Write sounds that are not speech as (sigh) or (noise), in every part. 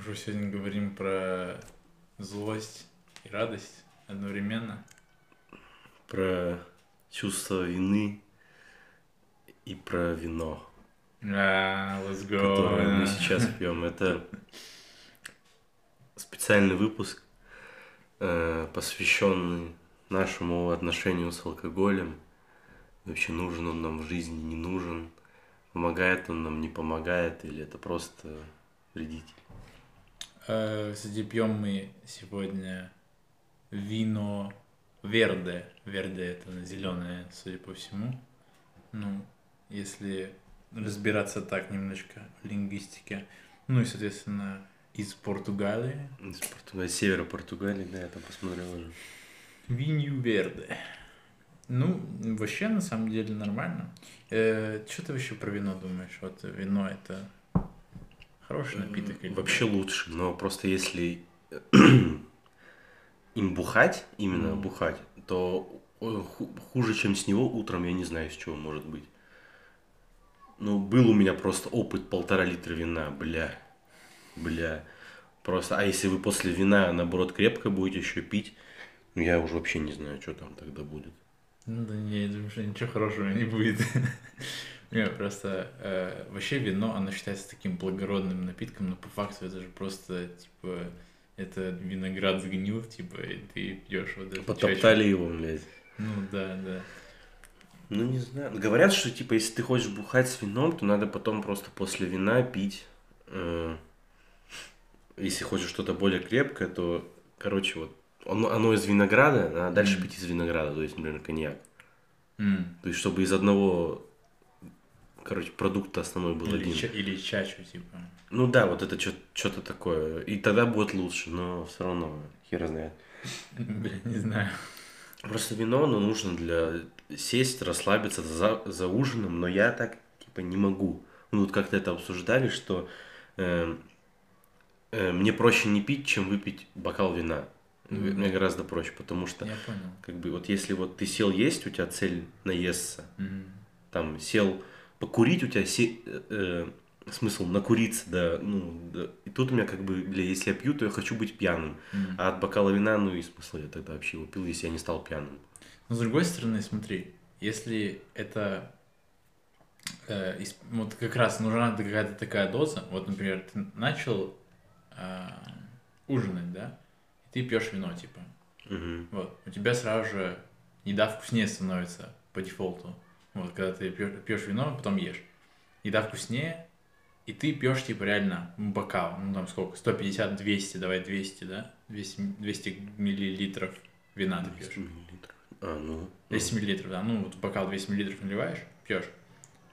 Мы же сегодня говорим про злость и радость одновременно. Про чувство вины и про вино, А, let's go. которое мы сейчас пьем. Это специальный выпуск, э, посвященный нашему отношению с алкоголем. Вообще нужен он нам в жизни, не нужен. Помогает он нам, не помогает, или это просто вредитель. Э, Кстати, пьем мы сегодня вино Верде. Верде это зеленое, судя по всему. Ну, если разбираться так немножко в лингвистике. Ну и, соответственно, из Португалии. Из Португалии, севера Португалии, да, я там посмотрел уже. Винью Верде. Ну, вообще, на самом деле, нормально. что ты вообще про вино думаешь? Вот вино это хороший напиток или Вообще лучше, но просто если (clears throat) им бухать, именно Мгм. бухать, то ху- хуже, чем с него утром, я не знаю, с чего может быть. Ну, был у меня просто опыт полтора литра вина, бля, бля. Просто, а если вы после вина, наоборот, крепко будете еще пить, ну, я уже вообще не знаю, что там тогда будет. Ну да не, я думаю, что ничего хорошего не будет. (laughs) Не, просто э, вообще вино, оно считается таким благородным напитком, но по факту это же просто, типа, это виноград сгнил, типа, и ты пьешь вот это. Потоптали его, блядь. Ну да, да. Ну, не знаю. Говорят, что, типа, если ты хочешь бухать с вином, то надо потом просто после вина пить. э, если хочешь что-то более крепкое, то, короче, вот, оно, оно из винограда, а дальше Мгм. пить из винограда, то есть, например, коньяк. М. То есть, чтобы из одного, короче, продукта основной был Или, один. ча- или чачу, типа. Ну да, вот это что-то такое. И тогда будет лучше, но все равно, хер знает. (laughs) Бля, не знаю. Просто вино, оно нужно для сесть, расслабиться за, за ужином, но я так, типа, не могу. Мы вот как-то это обсуждали, что э, э, мне проще не пить, чем выпить бокал вина. Мгм. Мне гораздо проще, потому что, Я понял. как бы, вот если вот ты сел есть, у тебя цель наесться, М. там, сел покурить, у тебя се- э, э, смысл накуриться, да, ну, да. и тут у меня, как бы, бля, если я пью, то я хочу быть пьяным, М. а от бокала вина, ну, и смысл я тогда вообще его пил, если я не стал пьяным. Но с другой стороны, смотри, если это э, вот как раз нужна какая-то такая доза, вот, например, ты начал э, ужинать, да, и ты пьешь вино, типа, Мгм. вот, у тебя сразу же еда вкуснее становится по дефолту, вот, когда ты пьешь, вино, потом ешь, еда вкуснее, и ты пьешь, типа, реально бокал, ну, там сколько, 150, 200, давай 200, да, 200, 200 миллилитров вина ты 200 пьешь. миллилитров. А, ну. 200 миллилитров, да, ну вот бокал 200 миллилитров наливаешь, пьешь,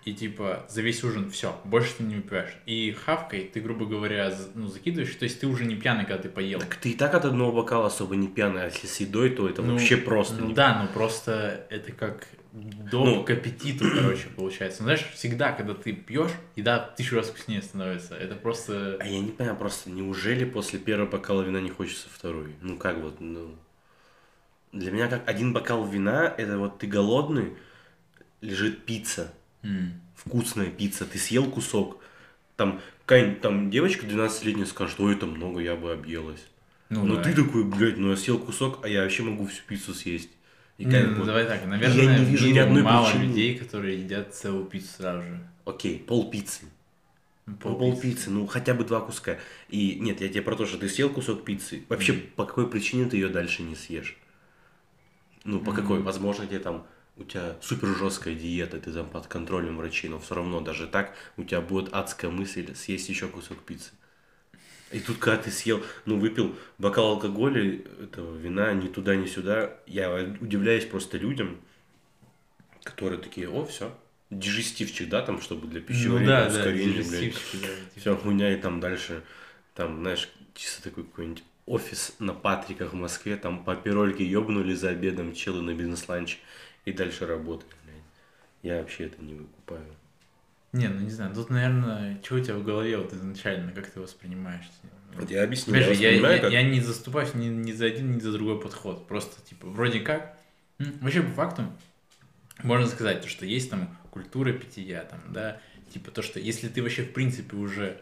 и типа за весь ужин все, больше ты не выпиваешь. И хавкой ты, грубо говоря, ну, закидываешь, то есть ты уже не пьяный, когда ты поел. Так ты и так от одного бокала особо не пьяный, а если с едой, то это Ну, вообще просто Ну не да, ну просто это как доп Ну. к аппетиту, короче, получается. Ну, знаешь, всегда, когда ты пьешь, еда в тысячу раз вкуснее становится. Это просто... А я не понимаю, просто неужели после первого бокала вина не хочется второй? Ну как вот, ну... Для меня как один бокал вина, это вот ты голодный, лежит пицца, вкусная пицца, ты съел кусок, там какая-нибудь там девочка 12-летняя скажет, ой, это много, я бы объелась. Ну, Ну, да. ты такой, блядь, ну я съел кусок, а я вообще могу всю пиццу съесть. И Не, как ну, бы, давай так, Я наверное, не в вижу ни одной мало причины. людей, которые едят целую пиццу сразу же. окей, пол пиццы. Ну, Ну, пол пиццы, ну хотя бы два куска. И нет, я тебе про то, что ты съел кусок пиццы. Вообще, Мгм. по какой причине ты ее дальше не съешь? Ну, по какой? Мгм. Возможно, тебе там у тебя супер жесткая диета, ты там под контролем врачей, но все равно даже так у тебя будет адская мысль съесть еще кусок пиццы. И тут, когда ты съел, ну, выпил бокал алкоголя, этого вина, ни туда, ни сюда, я удивляюсь просто людям, которые такие, о, все, дижестивчик, да, там, чтобы для Ну пищеварения, да, да, ускорения, блядь. да, типа. Вся хуйня, и там дальше, там, знаешь, чисто такой какой-нибудь офис на Патриках в Москве, там по пирольке ёбнули за обедом челы на бизнес-ланч и дальше работали, блядь. Я вообще это не выкупаю. Не, ну не знаю, тут, наверное, что у тебя в голове вот изначально, как ты воспринимаешь? Вот я объясню, я, воспринимаю я- как- я не заступаюсь ни, ни за один, ни за другой подход. Просто, типа, вроде как, вообще по факту, можно сказать, то, что есть там культура питья, там, да, типа то, что если ты вообще, в принципе, уже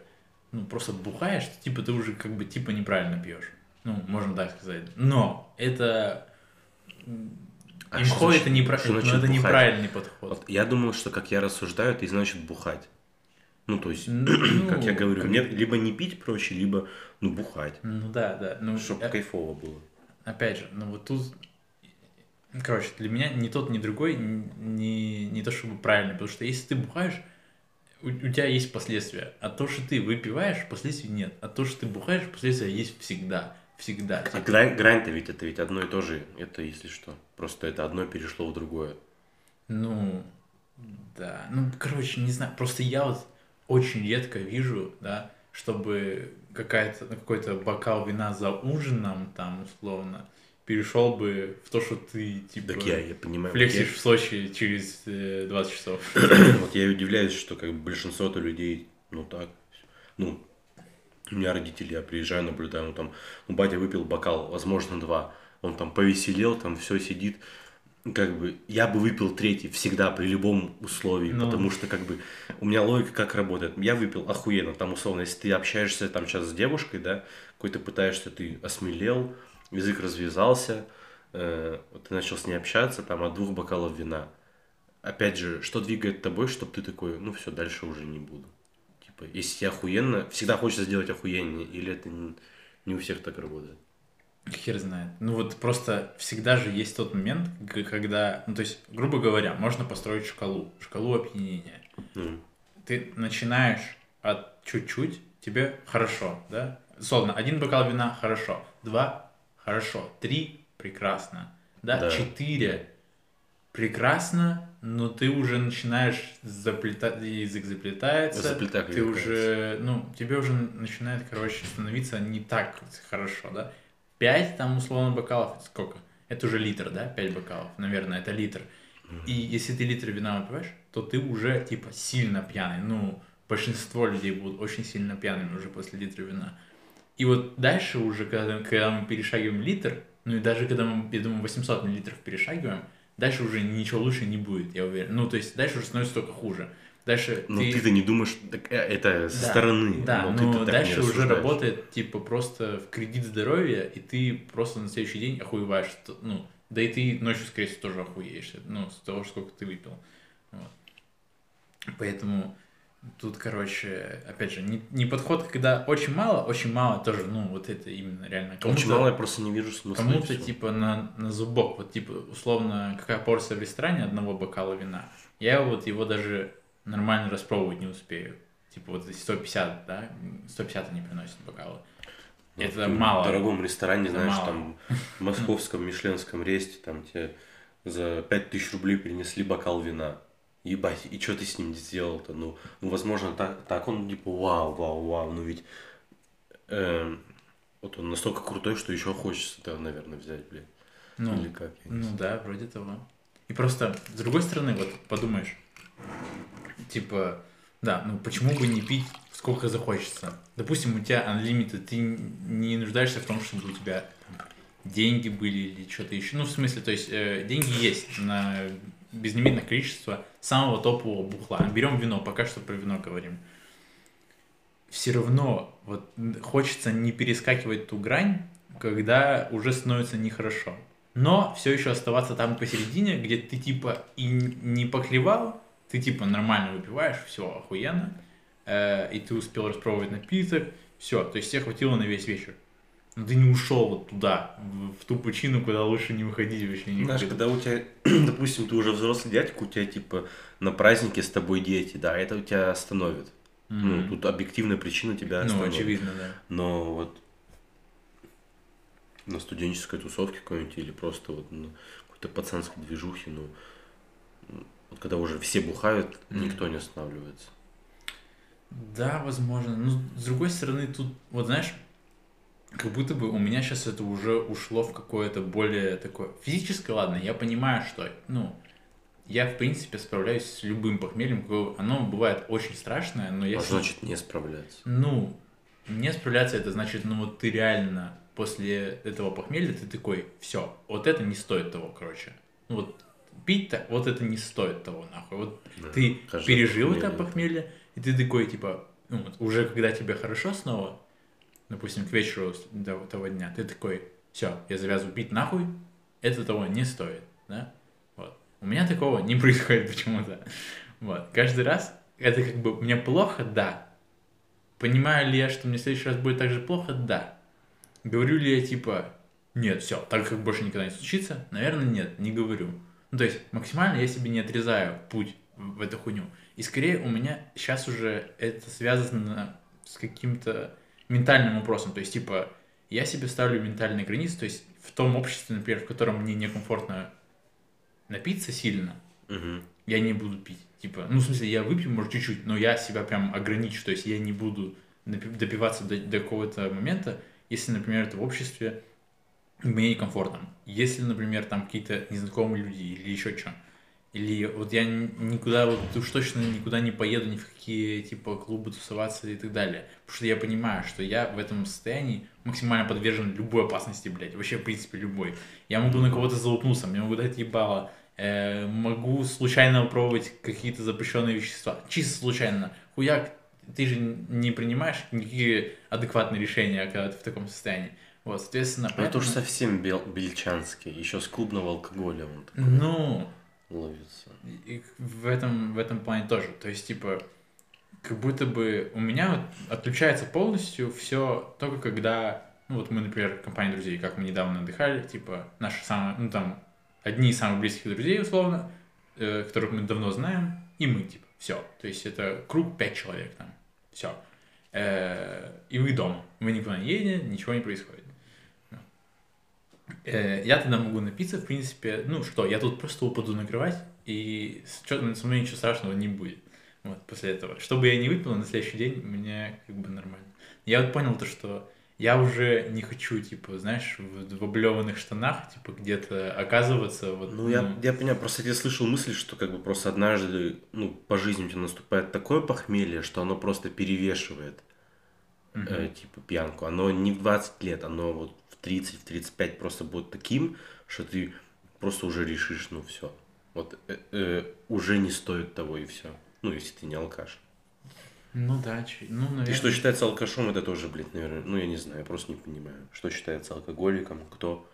ну, просто бухаешь, типа ты уже как бы типа неправильно пьешь. Ну, можно так сказать. Но это... А Имхо это, непра- что ну, значит это бухать? неправильный подход. Вот я думал, что как я рассуждаю, это и значит бухать. Ну, то есть, Ну, (clears throat) как я говорю, как- мне либо не пить проще, либо, ну, бухать. Ну да, да. Ну, Чтобы э, кайфово было. опять же, ну вот тут, короче, для меня ни тот, ни другой не, не то чтобы правильно, потому что если ты бухаешь, у, у тебя есть последствия. А то, что ты выпиваешь, последствий нет. А то, что ты бухаешь, последствия есть всегда. Всегда. А грань, грань-то ведь это ведь одно и то же. Это если что. Просто это одно перешло в другое. Ну, да. Ну, короче, не знаю. Просто я вот очень редко вижу, да, чтобы какая-то, ну, какой-то бокал вина за ужином, там, условно, перешел бы в то, что ты, типа, Так я, я понимаю. Флексишь в Сочи через э, 20 часов. я, (coughs) вот я удивляюсь, что как бы большинство-то людей, ну так, ну, у меня родители, я приезжаю, наблюдаю, ну там, ну батя выпил бокал, возможно, два, он там повеселел, там все сидит, как бы, я бы выпил третий всегда при любом условии, Ну. потому что, как бы, у меня логика как работает. Я выпил охуенно, там, условно, если ты общаешься там сейчас с девушкой, да, какой-то пытаешься, ты осмелел, язык развязался, э, ты начал с ней общаться, там, от двух бокалов вина. Опять же, что двигает тобой, чтобы ты такой, ну все, дальше уже не буду. Типа, если тебе охуенно, всегда хочется сделать охуеннее, или это не, у всех так работает. Хер знает. Ну вот просто всегда же есть тот момент, когда, ну то есть, грубо говоря, можно построить шкалу, шкалу опьянения. Ну, Ты начинаешь от чуть-чуть, тебе хорошо, да? Словно один бокал вина хорошо, два хорошо, три прекрасно, да, Да. четыре прекрасно, но ты уже начинаешь заплетать, язык заплетается, Заплетать ты уже, ну, тебе уже начинает, короче, становиться не так хорошо, да? Пять там условно бокалов, это сколько? Это уже литр, да? Пять бокалов, наверное, это литр. И если ты литр вина выпиваешь, то ты уже, типа, сильно пьяный. Ну, большинство людей будут очень сильно пьяными уже после литра вина. И вот дальше уже, когда, когда мы перешагиваем литр, ну и даже когда мы, я думаю, 800 миллилитров перешагиваем, дальше уже ничего лучше не будет, я уверен. Ну, то есть дальше уже становится только хуже. Дальше Но ты... то не думаешь, так, э, это со Да, стороны. Да, но но, ты-то так не дальше уже работает, типа, просто в кредит здоровья, и ты просто на следующий день охуеваешь. Ну, да и ты ночью, скорее всего, тоже охуеешь. Ну, с того, сколько ты выпил. Вот. Поэтому тут, короче, опять же, не, не подход, когда очень мало, очень мало тоже, ну, вот это именно реально. Очень мало, я просто не вижу смысла. Кому-то типа на, на зубок, вот типа условно, какая порция в ресторане одного бокала вина, я вот его даже нормально распробовать не успею. Типа вот эти 150, да, 150 они приносят бокалы. Ну, это в мало. дорогом ресторане, Это знаешь, мало. там в московском мишленском ресте, там тебе за 5000 рублей принесли бокал вина. Ебать, и что ты с ним сделал-то? Ну, ну, возможно, так, так он типа вау, вау, вау, ну ведь эм, вот он настолько крутой, что еще хочется это, наверное, взять, блядь. Ну, Или как? ну да, вроде того. И просто, с другой стороны, вот подумаешь, типа, да, ну почему бы не пить сколько захочется? Допустим, у тебя unlimited, ты не нуждаешься в том, чтобы у тебя деньги были или что-то еще. Ну, в смысле, то есть э, деньги есть на безлимитное количество самого топового бухла. Берем вино, пока что про вино говорим. Все равно вот хочется не перескакивать ту грань, когда уже становится нехорошо. Но все еще оставаться там посередине, где ты типа и не поклевал, ты типа нормально выпиваешь, все охуенно, э, и ты успел распробовать напиток, все, то есть тебе хватило на весь вечер. Ты не ушел вот туда, в, в ту пучину, куда лучше не выходить вообще никогда. Знаешь, когда у тебя, (clears throat) допустим, ты уже взрослый дядька, у тебя типа на празднике с тобой дети, да, это у тебя остановит. Ну, Мгм. тут объективная причина тебя ну, остановит. очевидно, да. Но вот на студенческой тусовке какой-нибудь или просто вот на какой-то пацанской движухе, ну, вот когда уже все бухают, Мгм. никто не останавливается. Да, возможно. Но с другой стороны, тут, вот знаешь, как будто бы у меня сейчас это уже ушло в какое-то более такое физическое, ладно, я понимаю, что, ну, я, в принципе, справляюсь с любым похмельем, оно бывает очень страшное, но А если... значит не справляется. Ну, не справляться, это значит, ну, вот ты реально после этого похмелья, ты такой, все, вот это не стоит того, короче. Ну, вот пить-то, вот это не стоит того, нахуй. Вот Да, ты пережил это похмелье, и ты такой, типа, ну, вот уже когда тебе хорошо снова, допустим, к вечеру того дня, ты такой, все, я завязываю пить нахуй, это того не стоит, да? Вот. У меня такого не (laughs) происходит почему-то. Вот. Каждый раз это как бы мне плохо, да. Понимаю ли я, что мне в следующий раз будет так же плохо, да. Говорю ли я типа, нет, все, так как больше никогда не случится, наверное, нет, не говорю. Ну, то есть максимально я себе не отрезаю путь в эту хуйню. И скорее у меня сейчас уже это связано с каким-то ментальным вопросом. То есть, типа, я себе ставлю ментальные границы, то есть в том обществе, например, в котором мне некомфортно напиться сильно, Мгм. я не буду пить. Типа, ну, в смысле, я выпью, может, чуть-чуть, но я себя прям ограничу. То есть я не буду допиваться до, до какого-то момента, если, например, это в обществе мне некомфортно. Если, например, там какие-то незнакомые люди или еще что. Или вот я никуда, вот уж точно никуда не поеду, ни в какие, типа, клубы тусоваться и так далее. Потому что я понимаю, что я в этом состоянии максимально подвержен любой опасности, блядь. Вообще, в принципе, любой. Я могу на кого-то залупнуться, мне могут дать ебало. Э, могу случайно попробовать какие-то запрещенные вещества. Чисто случайно. Хуяк, ты же не принимаешь никакие адекватные решения, когда ты в таком состоянии. Вот, соответственно, Ну, это уж поэтому- совсем бел- бельчанский. Еще с клубного алкоголя он такой Ну, ловится. и в этом, в этом плане тоже. То есть, типа, как будто бы у меня вот отключается полностью все только когда, ну вот мы, например, компания друзей, как мы недавно отдыхали, типа, наши самые, ну там, одни из самых близких друзей, условно, э, которых мы давно знаем, и мы, типа, все. То есть это круг пять человек там, все. И вы дома, вы никуда не едете, ничего не происходит. Ну. Э, Я тогда могу напиться, в принципе, ну что, я тут просто упаду на кровать, и чё- со мной ничего страшного не будет. Вот, после этого. Что бы я не выпил, на следующий день мне как бы нормально. Я вот понял то, что я уже не хочу, типа, знаешь, в, в облеванных штанах, типа, где-то оказываться. Вот, Ну, я, я понимаю, просто я слышал мысль, что как бы просто однажды, ну, по жизни у тебя наступает такое похмелье, что оно просто перевешивает, мгм. э, типа, пьянку. Оно не в 20 лет, оно вот 30, в 35 просто будет таким, что ты просто уже решишь, ну, все. Вот э, э, уже не стоит того и все. Ну, если ты не алкаш. Ну да, чё- ну, наверное. И что считается алкашом, это тоже, блядь, наверное, ну, я не знаю, я просто не понимаю. Что считается алкоголиком, кто,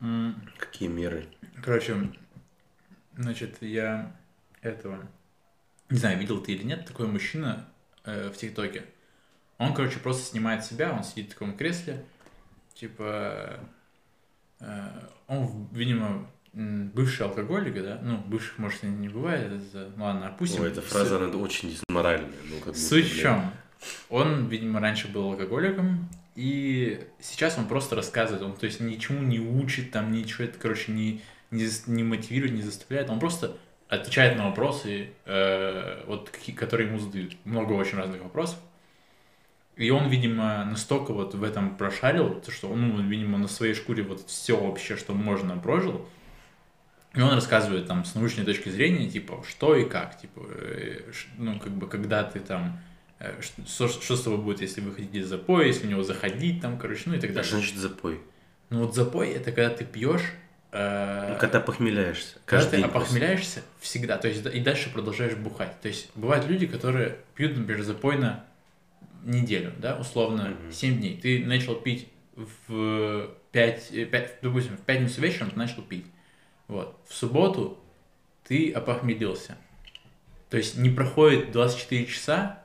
М, какие меры. Короче, значит, я этого... Не знаю, видел ты или нет, такой мужчина э, в ТикТоке. Он, короче, просто снимает себя, он сидит в таком кресле, типа... э, он, видимо, бывший алкоголик, да? Ну, бывших, может, и не бывает. это- ну, ладно, опустим. Ой, эта фраза, она очень дезморальная. Ну, как Суть в чем? Он, видимо, раньше был алкоголиком, и сейчас он просто рассказывает, он, то есть, ничему не учит, там, ничего, это, короче, не, не, не мотивирует, не заставляет, он просто отвечает на вопросы, э, вот, какие, которые ему задают. Много очень разных вопросов. И он, видимо, настолько вот в этом прошарил, то, что он, ну, видимо, на своей шкуре вот все вообще, что можно, прожил. И он рассказывает там с научной точки зрения, типа, что и как, типа, э, ну, как бы, когда ты там, э, ш- что, что с тобой будет, если выходить из запоя, если в него заходить, там, короче, ну и так далее. значит запой. Ну вот запой это когда ты пьешь, э, Ну, когда похмеляешься. когда ты опохмеляешься всегда, то есть и дальше продолжаешь бухать. То есть бывают люди, которые пьют, например, запойно неделю, да, условно, Мгм. 7 дней. Ты начал пить в 5, 5, допустим, в пятницу вечером ты начал пить. Вот. В субботу ты опохмелился. То есть не проходит 24 часа,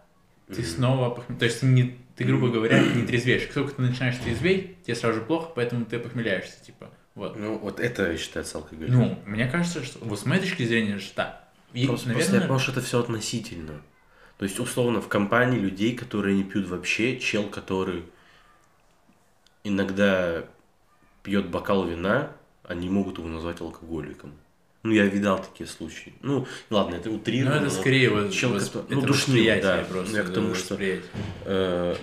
ты Мгм. снова опохмел... То есть ты, не, ты, грубо говоря, не (clears throat) трезвеешь. Как только ты начинаешь трезветь, тебе сразу же плохо, поэтому ты опохмеляешься, типа. Вот. Ну, вот это считается алкоголем. Ну, мне кажется, что вот с моей точки зрения, что да. И, просто, просто я наверное, понял, что это все относительно. То есть, условно, в компании людей, которые не пьют вообще, чел, который иногда пьет бокал вина, они могут его назвать алкоголиком. Ну, я видал такие случаи. Ну, ладно, это ну, утрированно. это но, скорее вот, чел, восп- который- это ну, восприятие да. просто. Я к тому, да, что- э,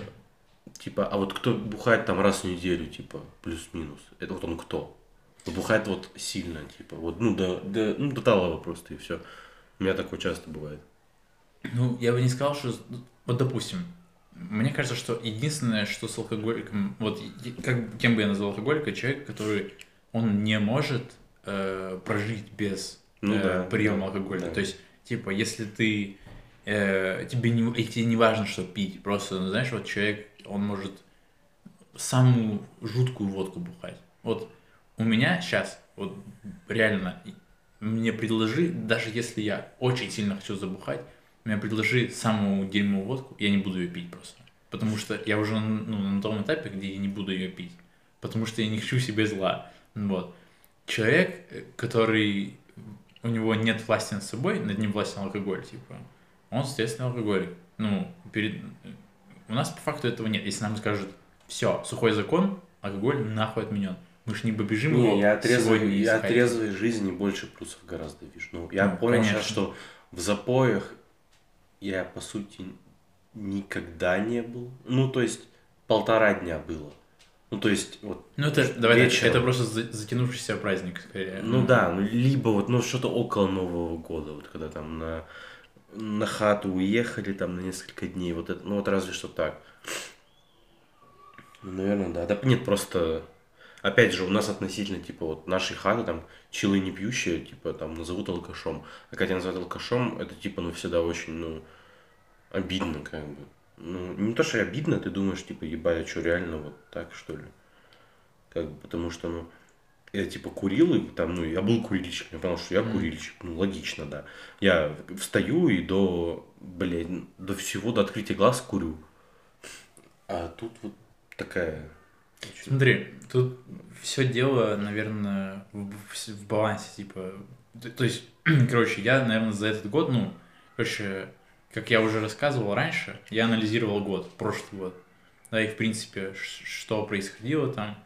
типа, а вот кто бухает там раз в неделю, типа, плюс-минус, это вот он кто? Ну, Бухает вот сильно, типа, вот, ну, до, до, ну, до талого просто, и все. У меня такое часто бывает. Ну, я бы не сказал, что... Вот, допустим, мне кажется, что единственное, что с алкоголиком... Вот, как, кем бы я назвал алкоголика? Человек, который... Он не может э, прожить без Ну э, да, приема да, алкоголя. да. То есть, типа, если ты э, тебе не, и тебе не важно, что пить. Просто, ну, знаешь, вот человек, он может самую жуткую водку бухать. Вот у меня сейчас, вот реально, мне предложи, даже если я очень сильно хочу забухать, мне предложи самую дерьмовую водку, я не буду ее пить просто. Потому что я уже ну, на том этапе, где я не буду ее пить. Потому что я не хочу себе зла. Вот. Человек, э, который у него нет власти над собой, над ним властен алкоголь, типа, он, соответственно, алкоголик. Ну, перед... у нас по факту этого нет. Если нам скажут, все, сухой закон, алкоголь нахуй отменен. Мы же не побежим Не, его я сегодня я трезвой жизни больше плюсов гораздо вижу. Ну, я Ну, понял конечно. сейчас, что в запоях я, по сути, никогда не был. Ну, то есть, полтора дня было. Ну, то есть, вот, Ну, это, давай так, вечером. это просто за- затянувшийся праздник, скорее. ну да, ну, либо вот, ну, что-то около Нового года, вот, когда там на, на хату уехали, там, на несколько дней, вот это, ну, вот разве что так. Ну, наверное, да. Да нет, просто, опять же, у нас относительно, типа, вот, нашей хаты, там, челы не пьющие, типа, там, назовут алкашом. А когда называют алкашом, это, типа, ну, всегда очень, ну, обидно, как бы. Ну, не то, что обидно, ты думаешь, типа, ебать, а что, реально вот так, что ли? Как бы, потому что, ну, я, типа, курил, и там, ну, я был курильщиком, я понял, что я курильщик, ну, логично, да. Я встаю и до, блядь, до всего, до открытия глаз курю. А тут вот такая... очень- Смотри, тут все дело, наверное, в, в- балансе, типа. То, то есть, (clears throat) короче, я, наверное, за этот год, ну, короче, как я уже рассказывал раньше, я анализировал год, прошлый год. Да, и в принципе, что происходило там.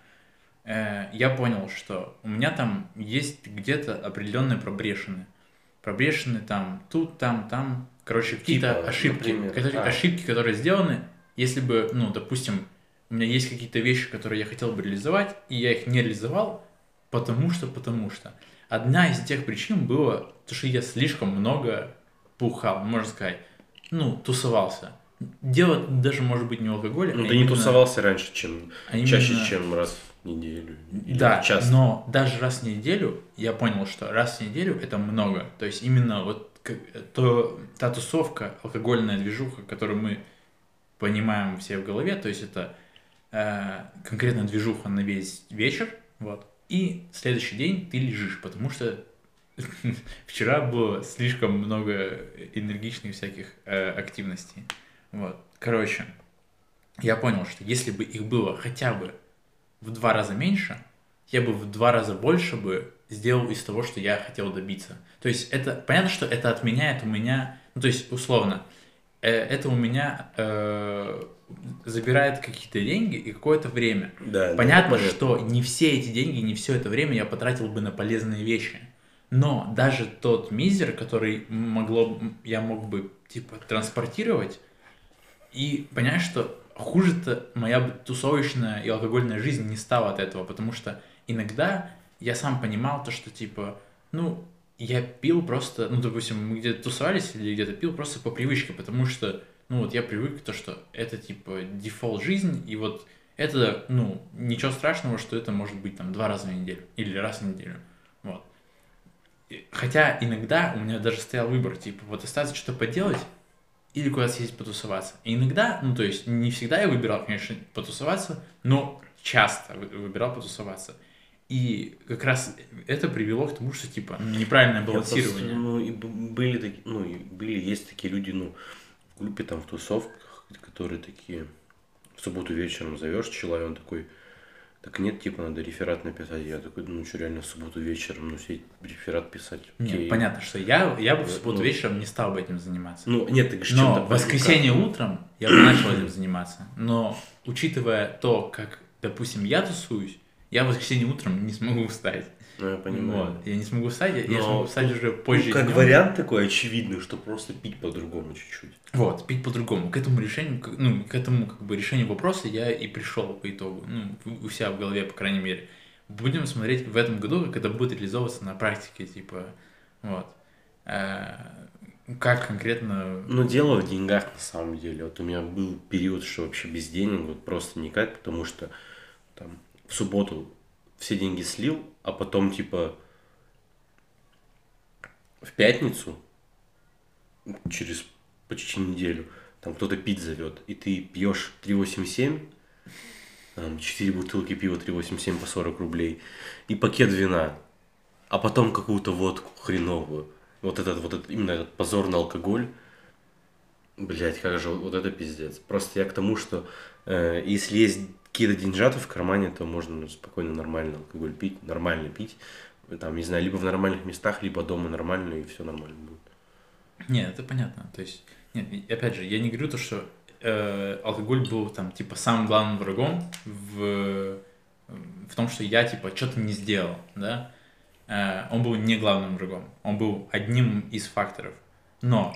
Э, я понял, что у меня там есть где-то определенные пробрешины. Пробрешины там тут, там, там. Короче, какие-то Типа, ошибки, например, которые, а. ошибки, которые сделаны, если бы, ну, допустим, у меня есть какие-то вещи, которые я хотел бы реализовать, и я их не реализовал, потому что, потому что. Одна из тех причин была, то, что я слишком много бухал, можно сказать, ну, тусовался. Дело даже может быть не в алкоголе, Ну, а ты не именно- тусовался раньше, чем... а Чаще, именно- чем раз в неделю. Или Да, часто. но даже раз в неделю я понял, что раз в неделю это много. То есть именно вот то, та тусовка, алкогольная движуха, которую мы понимаем все в голове, то есть это э, конкретно движуха на весь вечер, вот, и следующий день ты лежишь, потому что (laughs) вчера было слишком много энергичных всяких э, активностей. Вот. Короче, я понял, что если бы их было хотя бы в два раза меньше, я бы в два раза больше бы сделал из того, что я хотел добиться. То есть это понятно, что это отменяет у меня, ну то есть условно, э, это у меня э, забирает какие-то деньги и какое-то время. Да, да, Понятно, понятно. что не все эти деньги, не все это время я потратил бы на полезные вещи. Но даже тот мизер, который могло, я мог бы типа транспортировать, и понимаешь, что хуже-то моя бы тусовочная и алкогольная жизнь не стала от этого, потому что иногда я сам понимал то, что типа, ну, я пил просто, ну, допустим, мы где-то тусовались или где-то пил просто по привычке, потому что, ну, вот я привык то, что это типа дефолт жизнь, и вот это, ну, ничего страшного, что это может быть там два раза в неделю или раз в неделю, вот. Хотя иногда у меня даже стоял выбор, типа, вот остаться что-то поделать или куда-то съездить потусоваться. И иногда, ну, то есть, не всегда я выбирал, конечно, потусоваться, но часто вы- выбирал потусоваться. И как раз это привело к тому, что, типа, неправильное Я просто, балансирование. ну, и были такие, ну, и были, есть такие люди, ну, группе там, в тусовках, которые такие, в субботу вечером зовешь человека, он такой, так нет, типа, надо реферат написать. Я такой, ну, что, реально, в субботу вечером, ну, сидеть, реферат писать. Нет, окей. понятно, что я, я бы в субботу Ну. вечером не стал бы этим заниматься. Ну, нет, ты Но чем-то в воскресенье привыкал. утром я бы начал этим заниматься. Но учитывая то, как, допустим, я тусуюсь, я в воскресенье утром не смогу встать. Ну, я понимаю. Вот. Я не смогу встать, я- я Но смогу встать тут, уже позже. Ну, как днём. вариант такой очевидный, что просто пить по-другому чуть-чуть. Вот, пить по-другому. К этому решению, к- ну, к этому как бы решению вопроса я и пришел по итогу. Ну, у у себя в голове, по крайней мере. Будем смотреть в этом году, как это будет реализовываться на практике, типа, вот. Э, Как конкретно... Ну, дело в деньгах на самом деле. Вот у меня был период, что вообще без денег, вот просто никак, потому что там в субботу все деньги слил, а потом типа в пятницу через почти неделю, там кто-то пить зовет, и ты пьешь 3,87, там, 4 бутылки пива 3,87 по 40 рублей, и пакет вина, а потом какую-то водку хреновую. Вот этот, вот этот, именно этот позорный алкоголь, Блять, как же, вот это пиздец. Просто я к тому, что э, если есть какие-то деньжаты в кармане, то можно спокойно нормально алкоголь пить, нормально пить. Там, не знаю, либо в нормальных местах, либо дома нормально, и все нормально будет. Нет, это понятно. То есть, нет, опять же, я не говорю то, что э, алкоголь был там, типа, самым главным врагом в, в том, что я, типа, что-то не сделал, да. Э, он был не главным врагом, он был одним из факторов. Но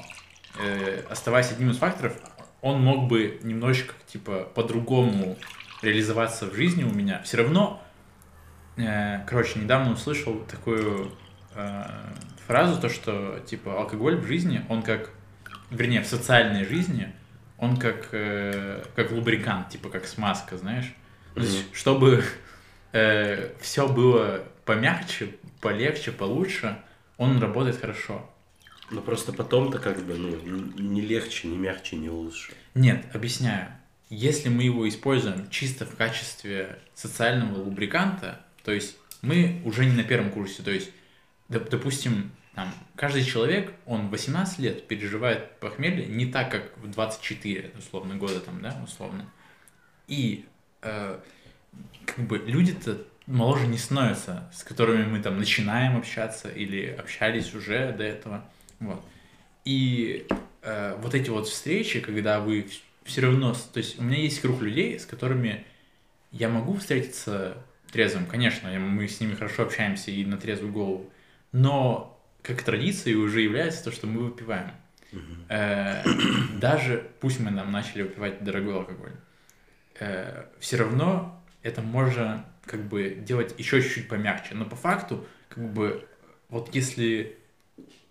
э, оставаясь одним из факторов, он мог бы немножечко, типа, по-другому реализоваться в жизни у меня. Все равно, э, короче, недавно услышал такую э, фразу, то, что, типа, алкоголь в жизни, он как, вернее, в социальной жизни, он как, э, как лубрикант, типа, как смазка, знаешь. То есть, чтобы э, все было помягче, полегче, получше, он работает хорошо. Но просто потом-то как бы, ну, не легче, не мягче, не лучше. Нет, объясняю. Если мы его используем чисто в качестве социального лубриканта, то есть мы уже не на первом курсе, то есть, допустим, там, каждый человек, он 18 лет переживает похмелье не так, как в 24, условно, года там, да, условно. И э, как бы люди-то моложе не становятся, с которыми мы там начинаем общаться или общались уже до этого. Вот. И э, вот эти вот встречи, когда вы все равно, то есть у меня есть круг людей, с которыми я могу встретиться трезвым, конечно, мы с ними хорошо общаемся и на трезвую голову, но как традицией уже является то, что мы выпиваем. Э, даже, пусть мы нам начали выпивать дорогой алкоголь, э, все равно это можно как бы делать еще чуть-чуть помягче, но по факту, как бы, вот если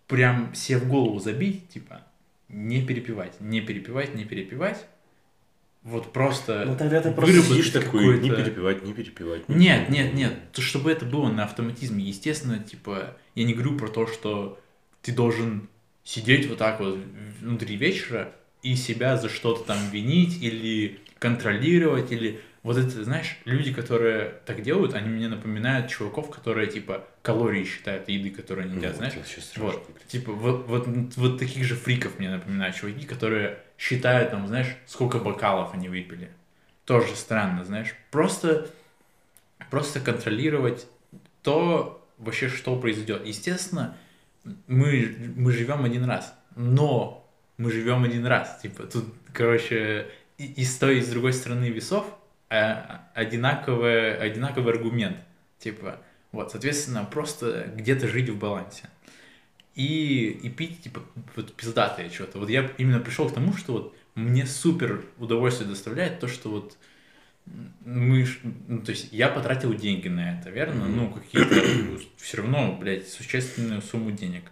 прям себе в голову забить, типа, не перепивать, не перепивать, не перепивать. Вот просто... Ну тогда ты просто сидишь такой, не перепивать, не перепивать. Не нет, нет, нет, то, чтобы это было на автоматизме. Естественно, типа, я не говорю про то, что ты должен сидеть вот так вот внутри вечера и себя за что-то там винить или контролировать, или вот это, знаешь, люди, которые так делают, они мне напоминают чуваков, которые, типа, калории считают еды, которые они едят, ну, знаешь? Вот, типа, вот, вот, вот таких же фриков мне напоминают чуваки, которые считают, там, знаешь, сколько бокалов они выпили. Тоже странно, знаешь. Просто, просто контролировать то, вообще, что произойдет. Естественно, мы, мы живем один раз, но мы живем один раз. Типа, тут, короче, и, и с той, и с другой стороны весов – одинаковый, одинаковый аргумент. Типа, вот, соответственно, просто где-то жить в балансе. И, и пить, типа, вот пиздатое что-то. Вот я именно пришел к тому, что вот мне супер удовольствие доставляет то, что вот мы, ну, то есть я потратил деньги на это, верно? Mm-hmm. Ну, какие-то, (coughs) все равно, блядь, существенную сумму денег.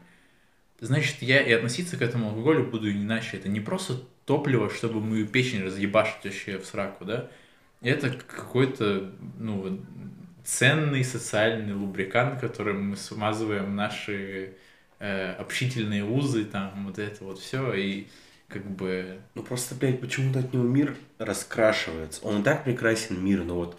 Значит, я и относиться к этому алкоголю буду иначе. Это не просто топливо, чтобы мою печень разъебашить вообще в сраку, да? Это какой-то, ну, ценный социальный лубрикант, которым мы смазываем наши э, общительные узы, там, вот это вот все, и как бы... Ну, просто, блядь, почему-то от него мир раскрашивается. Он и так прекрасен, мир, но вот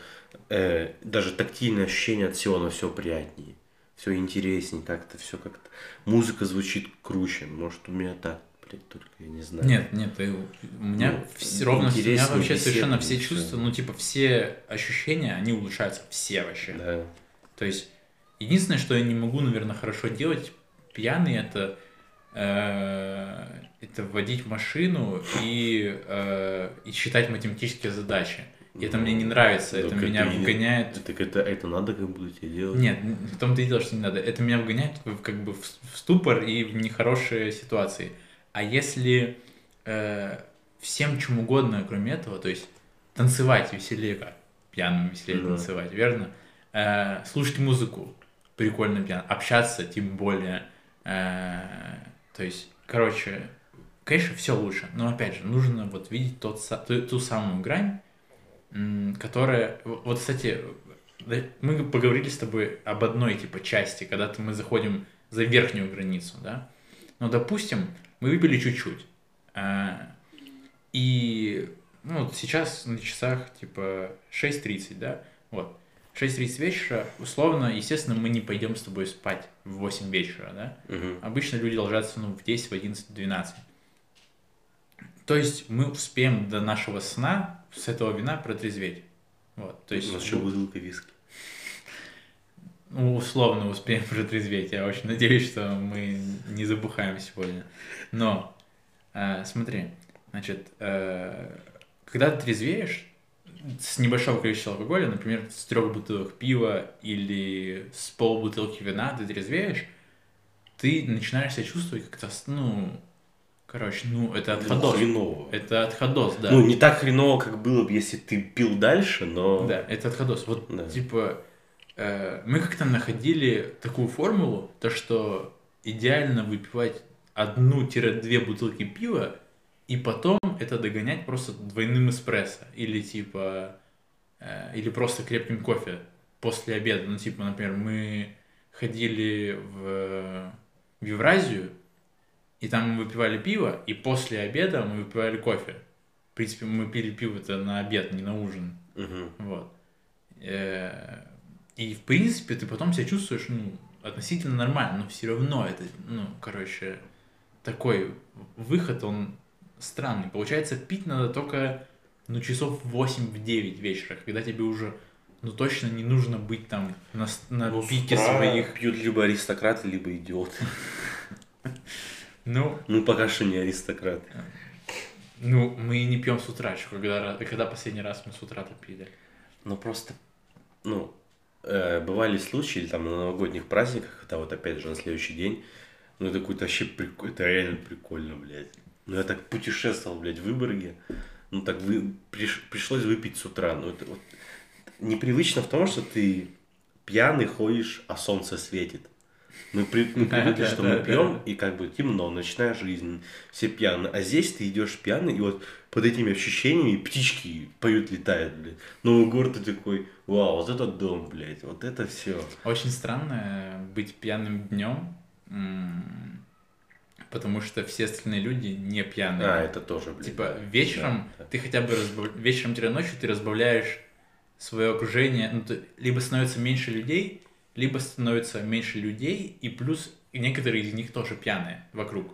э, даже тактильное ощущение от всего, оно все приятнее, все интереснее, как-то все как-то... Музыка звучит круче, может, у меня так блядь, только я не знаю. Нет, нет, у меня ну, все, ровно, у меня вообще совершенно все чувства, ну, типа, все ощущения, они улучшаются, все вообще. Да. То есть, единственное, что я не могу, наверное, хорошо делать пьяный, это э, это вводить машину и, э, и считать математические задачи. И это мне не нравится, это меня это выгоняет. Так это, это надо как бы тебе делать? Нет, в том-то и дело, что не надо. Это меня выгоняет как бы в ступор и в нехорошие ситуации. А если э, всем чем угодно, кроме этого, то есть танцевать веселее, как пьяным веселее да. танцевать, верно? Э, слушать музыку, прикольно пьяно, общаться тем более. Э, то есть, короче, конечно, все лучше, но опять же, нужно вот видеть тот, ту, ту самую грань, которая... Вот, кстати, мы поговорили с тобой об одной типа части, когда мы заходим за верхнюю границу, да? Но, допустим, мы выпили чуть-чуть. А, и ну, вот сейчас на часах типа 6.30, да, вот. 6.30 вечера, условно, естественно, мы не пойдем с тобой спать в 8 вечера, да? Мгм. Обычно люди ложатся, ну, в 10, в 11, в 12. То есть мы успеем до нашего сна с этого вина протрезветь. Вот, то есть, У нас еще бутылка виски. Ну, условно успеем (laughs) протрезветь. Я очень надеюсь, что мы не забухаем сегодня. Но, э, смотри, значит, э, когда ты трезвеешь, с небольшого количества алкоголя, например, с трех бутылок пива или с полбутылки вина ты трезвеешь, ты начинаешь себя чувствовать как-то, ну, короче, ну, это отходос. хреново. Это отходос, да. Ну, не так хреново, как было бы, если ты пил дальше, но... Да, это отходос. Вот, Да. типа, мы как-то находили такую формулу, то, что идеально выпивать одну-две бутылки пива, и потом это догонять просто двойным эспрессо. Или, типа, э, или просто крепким кофе после обеда. Ну, типа, например, мы ходили в, в Евразию, и там мы выпивали пиво, и после обеда мы выпивали кофе. В принципе, мы пили пиво-то на обед, не на ужин. Мгм. Вот. Э, И, в принципе, ты потом себя чувствуешь, ну, относительно нормально, но все равно это, ну, короче, такой выход, он странный. Получается, пить надо только, ну, часов в 8-9 вечера, когда тебе уже, ну, точно не нужно быть там на, на Ну, с пике своих... пьют либо аристократы, либо идиоты. Ну, Ну, пока что не аристократы. ну, мы не пьем с утра когда, когда последний раз мы с утра-то пили. Ну, просто, ну, э, бывали случаи там на новогодних праздниках, когда вот опять же на следующий день, ну, это какой-то вообще прикольно, это реально прикольно, блядь. Ну, я так путешествовал, блядь, в Выборге, ну, так вы, приш- пришлось выпить с утра, ну, это вот непривычно в том, что ты пьяный ходишь, а солнце светит. Мы, при- мы (laughs) привыкли, что мы пьем, и как бы темно, ночная жизнь, все пьяные. А здесь ты идешь пьяный, и вот под этими ощущениями птички поют, летают, блядь. Новый год ты такой, вау, вот это дом, блядь, вот это все. Очень странно быть пьяным днем, потому что все остальные люди не пьяные. А, это тоже, блядь. Типа вечером Да, да. ты хотя бы разбав- вечером-ночью ты разбавляешь свое окружение, ну, ты- либо становится меньше людей, либо становится меньше людей, и плюс некоторые из них тоже пьяные вокруг.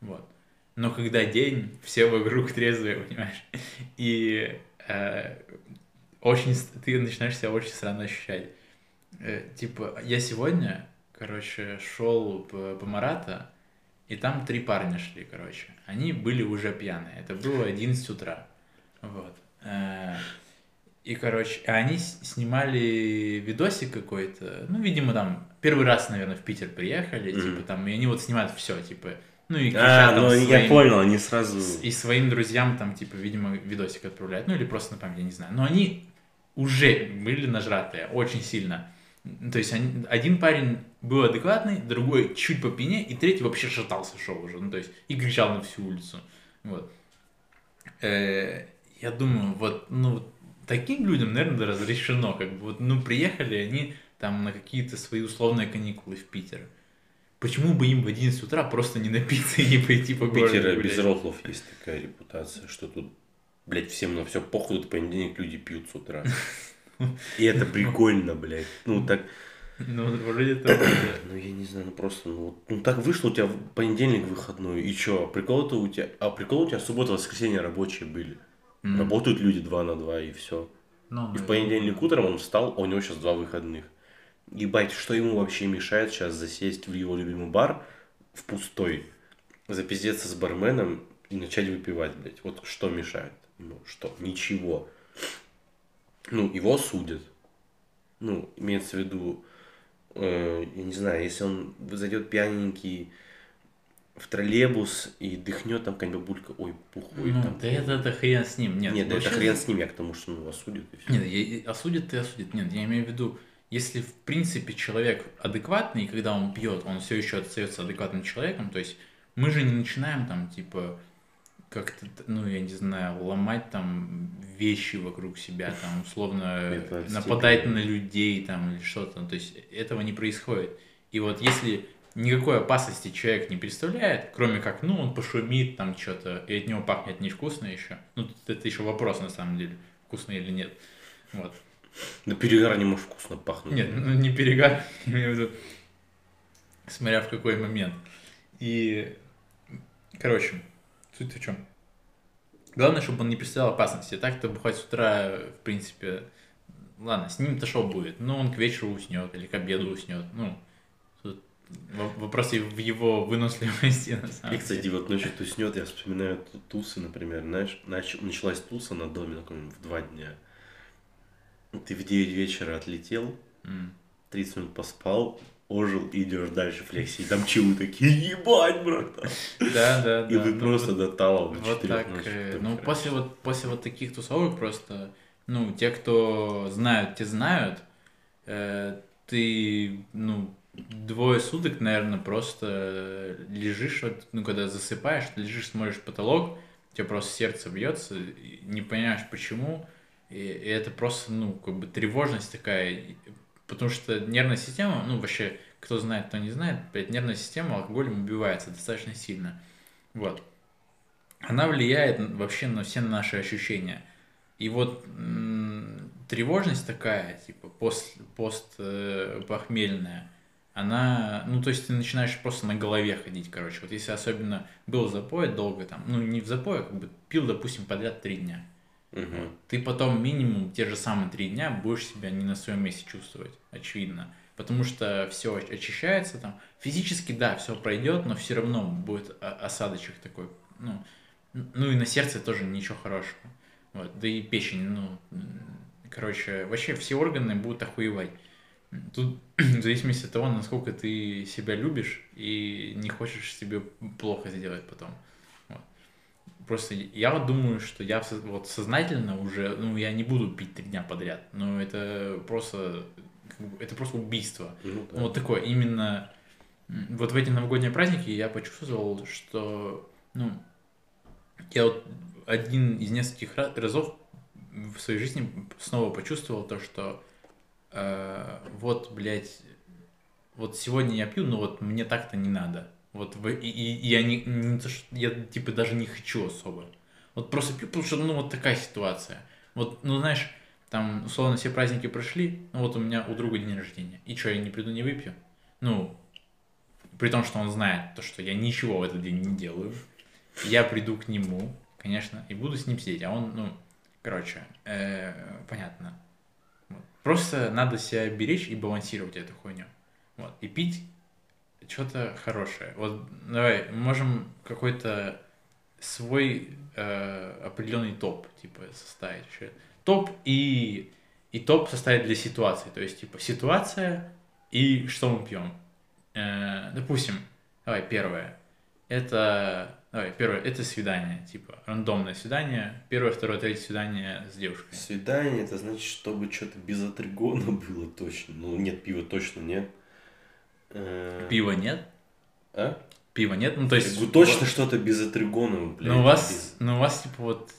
Вот. Но когда день, все вокруг трезвые, понимаешь? (laughs) И э, очень, ты начинаешь себя очень странно ощущать. Э, типа, я сегодня, короче, шел по, по Марата, и там три парня шли, короче. Они были уже пьяные. Это было 11 утра. Вот. Э, И, короче, а они снимали видосик какой-то. Ну, видимо, там первый раз, наверное, в Питер приехали, Мгм. типа там, и они вот снимают все, типа, ну и А, ну я своим- понял, они сразу... и своим друзьям там, типа, видимо, видосик отправляют, ну или просто на память, я не знаю. Но они уже были нажратые, очень сильно. То есть они- один парень был адекватный, другой чуть по пене, и третий вообще шатался шел уже, ну то есть и кричал на всю улицу. Вот. Э, я думаю, вот, ну, таким людям, наверное, разрешено, как бы, вот, ну, приехали они там на какие-то свои условные каникулы в Питер. Почему бы им в 11 утра просто не напиться и не пойти по городу Питера гулять? без рофлов есть такая репутация, что тут, блядь, всем на все похуй, тут понедельник люди пьют с утра. И это (laughs) прикольно, блядь. Ну, так, Ну, вроде того, ну, я не знаю, ну, просто, ну, вот, ну, так вышло у тебя в понедельник выходной, и чё, прикол-то у тебя, а прикол у тебя суббота, воскресенье рабочие были. Работают люди два на два, и все. Ну, И в ну, понедельник утром он встал, а у него сейчас два выходных. Ебать, что ему вообще мешает сейчас засесть в его любимый бар в пустой, запиздеться с барменом и начать выпивать, блядь. Вот что мешает ему? Что? Ничего. Ну, его судят. Ну, имеется в виду, э, я не знаю, если он зайдет пьяненький в троллейбус и дыхнет там какая-нибудь бабулька, ой, пухой ну, там. да это, это хрен с ним. Нет, Нет, да это вообще- хрен с ним, я к тому, что ну, осудят и все. Нет, я- осудит и осудит. Нет, я имею в виду, если в принципе человек адекватный, и когда он пьет, он все еще остается адекватным человеком, то есть мы же не начинаем там, типа, как-то, ну, я не знаю, ломать там вещи вокруг себя, там, условно, нападать на людей там или что-то. То есть этого не происходит. И вот если никакой опасности человек не представляет, кроме как, ну, он пошумит там что-то, и от него пахнет невкусно еще. Ну, это еще вопрос на самом деле, вкусно или нет. Вот. На перегар не может вкусно пахнуть. Нет, ну не перегар, (laughs) имею в виду, смотря в какой момент. И, короче, суть в чем? Главное, чтобы он не представлял опасности. Так-то бухать с утра, в принципе, ладно, с ним-то что будет? Ну, он к вечеру уснет или к обеду уснет. Ну, тут вопрос и в его выносливости, на самом И, кстати, деле. вот ночью уснет, я вспоминаю ту- тусы, например, знаешь, нач- началась туса на доме в два дня. Ты в 9 вечера отлетел, М. 30 минут поспал, ожил и идешь дальше флекси. И там чилы такие, ебать, братан. Да, да, да. И вы Ну, просто вот- до талов до Вот 4 так. ночи. э, Ну, после вот, после вот таких тусовок просто, ну, те, кто знают, те знают, э, ты, ну, двое суток, наверное, просто лежишь, вот, ну, когда засыпаешь, ты лежишь, смотришь потолок, у тебя просто сердце бьется, не понимаешь почему, и, и это просто, ну, как бы тревожность такая, потому что нервная система, ну, вообще, кто знает, кто не знает, блядь, нервная система алкоголем убивается достаточно сильно. Вот она влияет вообще на все наши ощущения. И вот тревожность такая, типа пост, пост э, похмельная, она, ну то есть ты начинаешь просто на голове ходить, короче. Вот если особенно был запой долго там, ну не в запое, как бы пил, допустим, подряд три дня. Мгм. Ты потом минимум те же самые три дня будешь себя не на своем месте чувствовать, очевидно. Потому что все очищается там. Физически, да, все пройдет, но все равно будет осадочек такой. Ну, ну и на сердце тоже ничего хорошего. Вот. Да и печень, ну, короче, вообще все органы будут охуевать. Тут (clears throat) в зависимости от того, насколько ты себя любишь и не хочешь себе плохо сделать потом. Просто я вот думаю, что я вот сознательно уже, ну, я не буду пить три дня подряд, но это просто, это просто убийство. Ну, да. Вот такое, именно вот в эти новогодние праздники я почувствовал, что, ну, я вот один из нескольких ра- разов в своей жизни снова почувствовал то, что э, вот, блядь, вот сегодня я пью, но вот мне так-то не надо. Вот в- и, и- я не, не то, что я типа даже не хочу особо. Вот просто пью, потому что ну вот такая ситуация. Вот, ну знаешь, там условно все праздники прошли, ну вот у меня у друга день рождения. И что, я не приду, не выпью? Ну, при том, что он знает то, что я ничего в этот день не делаю. Я приду к нему, конечно, и буду с ним сидеть. А он, ну, короче, э, понятно. Просто надо себя беречь и балансировать эту хуйню. Вот. И пить что-то хорошее. Вот давай, можем какой-то свой э, определенный топ, типа, составить. Топ и, и топ составить для ситуации. То есть, типа, ситуация и что мы пьем. Э, допустим, давай, первое. Это, давай, первое, это свидание, типа, рандомное свидание. Первое, второе, третье свидание с девушкой. Свидание, это значит, чтобы что-то без атригона (laughs) было точно. Ну, нет, пива точно нет. Э, Пива нет? А? Пива нет? Ну, то есть... Я точно что-то без атригона, блядь. Ну, у вас, без- ну, у вас, типа, вот,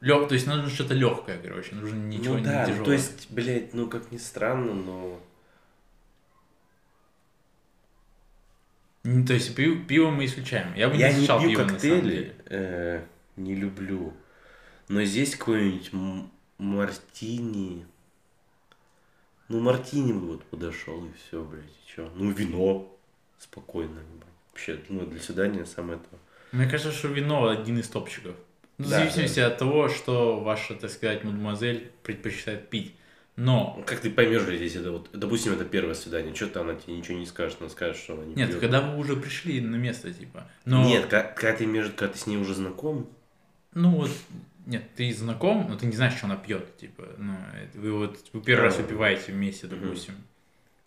лег, то есть нужно что-то легкое, короче, нужно ничего ну, не да, ну, тяжелое. то есть, блядь, ну, как ни странно, но... Ну, То есть пиво, пиво мы исключаем. Я бы Я не не исключал пью пиво, коктейли, э, не люблю. Но здесь какой-нибудь мартини. Ну, мартини бы вот подошел, и все, блядь, и чё. Ну, вино. Спокойно, ебать. Вообще, ну, для свидания самое то. Мне кажется, что вино один из топчиков. Ну, в Да, зависимости от того, что ваша, так сказать, мадемуазель предпочитает пить. Но, Ну, Как ты поймешь, если это вот, допустим, это первое свидание, что-то она тебе ничего не скажет, она скажет, что она не нет, пьет. когда вы уже пришли на место, типа. Но, Нет, ка- когда, ты между, когда ты с ней уже знаком, ну вот, нет, ты знаком, но ты не знаешь, что она пьет, типа. Ну, вы вот, вы первый раз выпиваете вместе, допустим.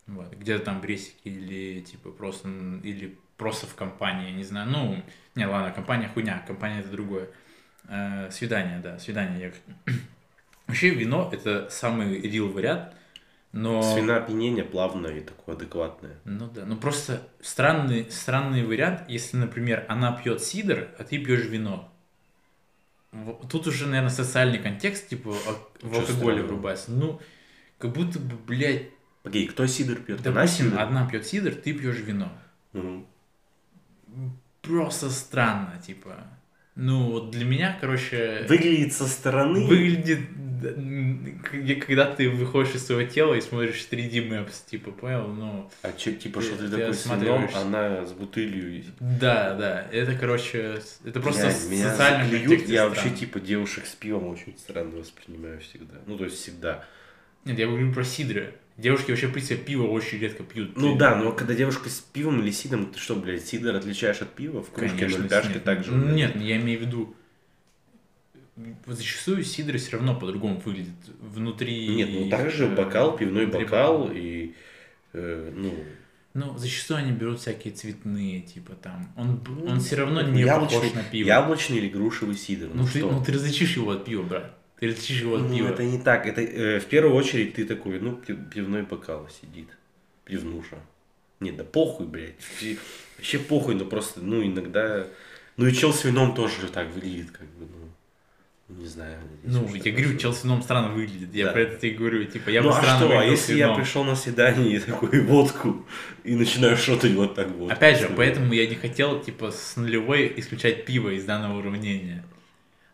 Вот, где-то там бресики или, типа, просто, или просто в компании, не знаю. Ну, не, ладно, компания хуйня, компания это другое. Э, свидание, да, свидание. Я... (clears throat) Вообще вино это самый рил вариант, но... с вина опьянение плавное и такое адекватное. Ну да, ну просто странный, странный вариант, если, например, она пьет сидр, а ты пьешь вино. Тут уже, наверное, социальный контекст, типа, а- в алкоголе врубается. Ну, как будто бы, блядь, Погоди, кто сидр пьет? Она допустим, сидр? одна пьет сидр, ты пьешь вино. Мгм. просто странно, типа. Ну, вот для меня, короче, Выглядит со стороны. выглядит, когда ты выходишь из своего тела и смотришь 3D Maps, типа, понял? Ну, А чё, типа, что Ты- ты такой с вином, осматриваешься. она с бутылью. да, да, это, короче, это просто Меня- в меня социальном Я вообще, типа, девушек с пивом очень странно воспринимаю всегда. Ну, то есть всегда. Нет, я говорю про сидры. Девушки вообще, в принципе, пиво очень редко пьют. Ну да, но когда девушка с пивом или сидом, ты что, блядь, сидор отличаешь от пива? В кружке Конечно, нольдашки нет. так же. Ну, блядь. Нет, я имею в виду, зачастую сидры все равно по-другому выглядят внутри. Нет, ну так же э, бокал, пивной бокал бокала. и, э, ну... Ну, зачастую они берут всякие цветные, типа там. Он, Ну, он все равно не яблочный, похож на пиво. Яблочный или грушевый сидр, ну, Ну, ты, что? ну ты различишь его от пива, брат. Ты различишь его от Ну, пива. это не так. Это э, в первую очередь ты такой, ну, пи- пивной бокал сидит. Пивнуша. Нет, да похуй, блядь. Вообще похуй, но просто, ну, иногда... Ну, и чел с вином тоже так выглядит, как бы, ну, не знаю. Ну, я говорю, чел с вином странно выглядит. Я Да. про это тебе говорю. Типа, я ну, бы а странно что, а если я пришел на свидание и такой водку, и начинаю шотать вот так вот? Опять же, поэтому я не хотел, типа, с нулевой исключать пиво из данного уравнения.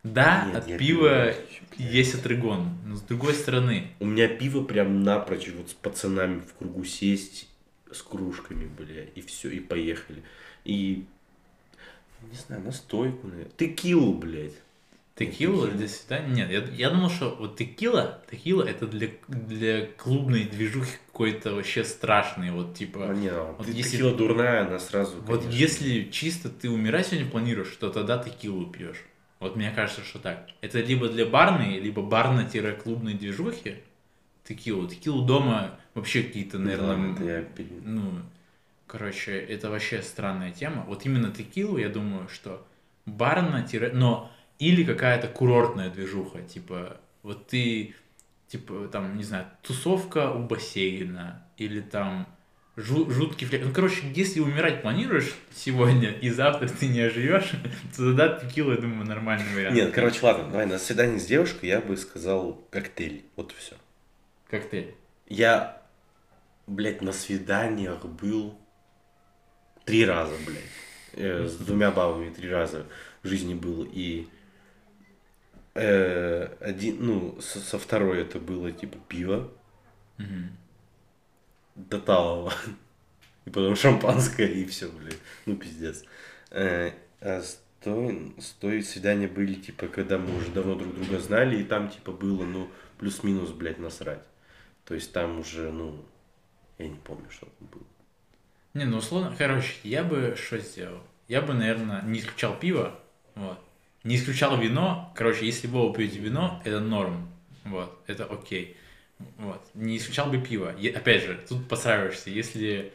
Да, Нет, от я пива пиво есть отрыгон. Но с другой стороны, У меня пиво прям напрочь, вот с пацанами в кругу сесть с кружками, бля, и все, и поехали. И, не знаю, настойку, наверное. Текилу, блядь. текила для свидания... Нет, я, я думал, что вот текила, текила это для, для клубной движухи какой-то вообще страшный. Вот, типа... А, не, а вот ты- если- текила дурная, она сразу, Вот конечно. если чисто ты умирать сегодня планируешь, то тогда текилу пьешь. Вот мне кажется, что так. Это либо для барной, либо барно-клубной движухи. Текилу. Текилу дома вообще какие-то, наверное, это я ну, короче, это вообще странная тема. Вот именно текилу, я думаю, что барна, но или какая-то курортная движуха, типа, вот ты, типа, там, не знаю, тусовка у бассейна, или там жуткий флек. Ну, короче, если умирать планируешь сегодня и завтра ты не оживешь, (laughs) то тогда текилу, я думаю, нормальный вариант. Нет, короче, ладно, давай, на свидание с девушкой я бы сказал коктейль, вот и все. Коктейль. Я, блядь, на свиданиях был три раза, блядь. Э, с двумя бабами три раза в жизни был. И э, один, ну, со, со второй это было типа пиво Мгм. До талого. И потом шампанское, и все, блядь. Ну, пиздец. Э, а с той, с той свидания были, типа, когда мы уже давно друг друга знали, и там, типа, было, ну, плюс-минус, блядь, насрать. То есть там уже, ну, я не помню, что там было. Не, ну условно, короче, я бы что сделал? Я бы, наверное, не исключал пиво, вот. Не исключал вино. Короче, если вы пьете вино, это норм. Вот, это окей. Вот. Не исключал бы пиво. Е- опять же, тут подстраиваешься. Если...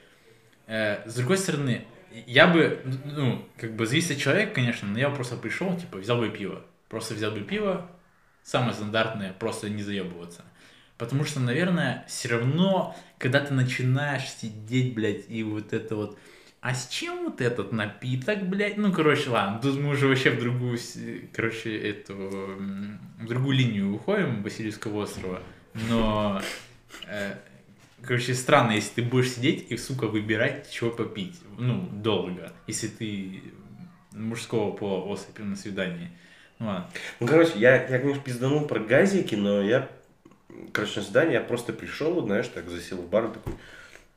э, с другой стороны, я бы, ну, как бы зависит от человека, конечно, но я бы просто пришел, типа, взял бы пиво. Просто взял бы пиво, самое стандартное, просто не заебываться. Потому что, наверное, все равно, когда ты начинаешь сидеть, блядь, и вот это вот, а с чем вот этот напиток, блядь? Ну, короче, ладно, тут мы уже вообще в другую, с- короче, эту, в другую линию уходим Васильевского острова, но, э, короче, странно, если ты будешь сидеть и, сука, выбирать, чего попить, ну, долго, если ты мужского пола особь на свидании. Ну, ладно. Ну, короче, я, я, конечно, пизданул про газики, но я, короче, на свидание я просто пришел, знаешь, так засел в бар, такой,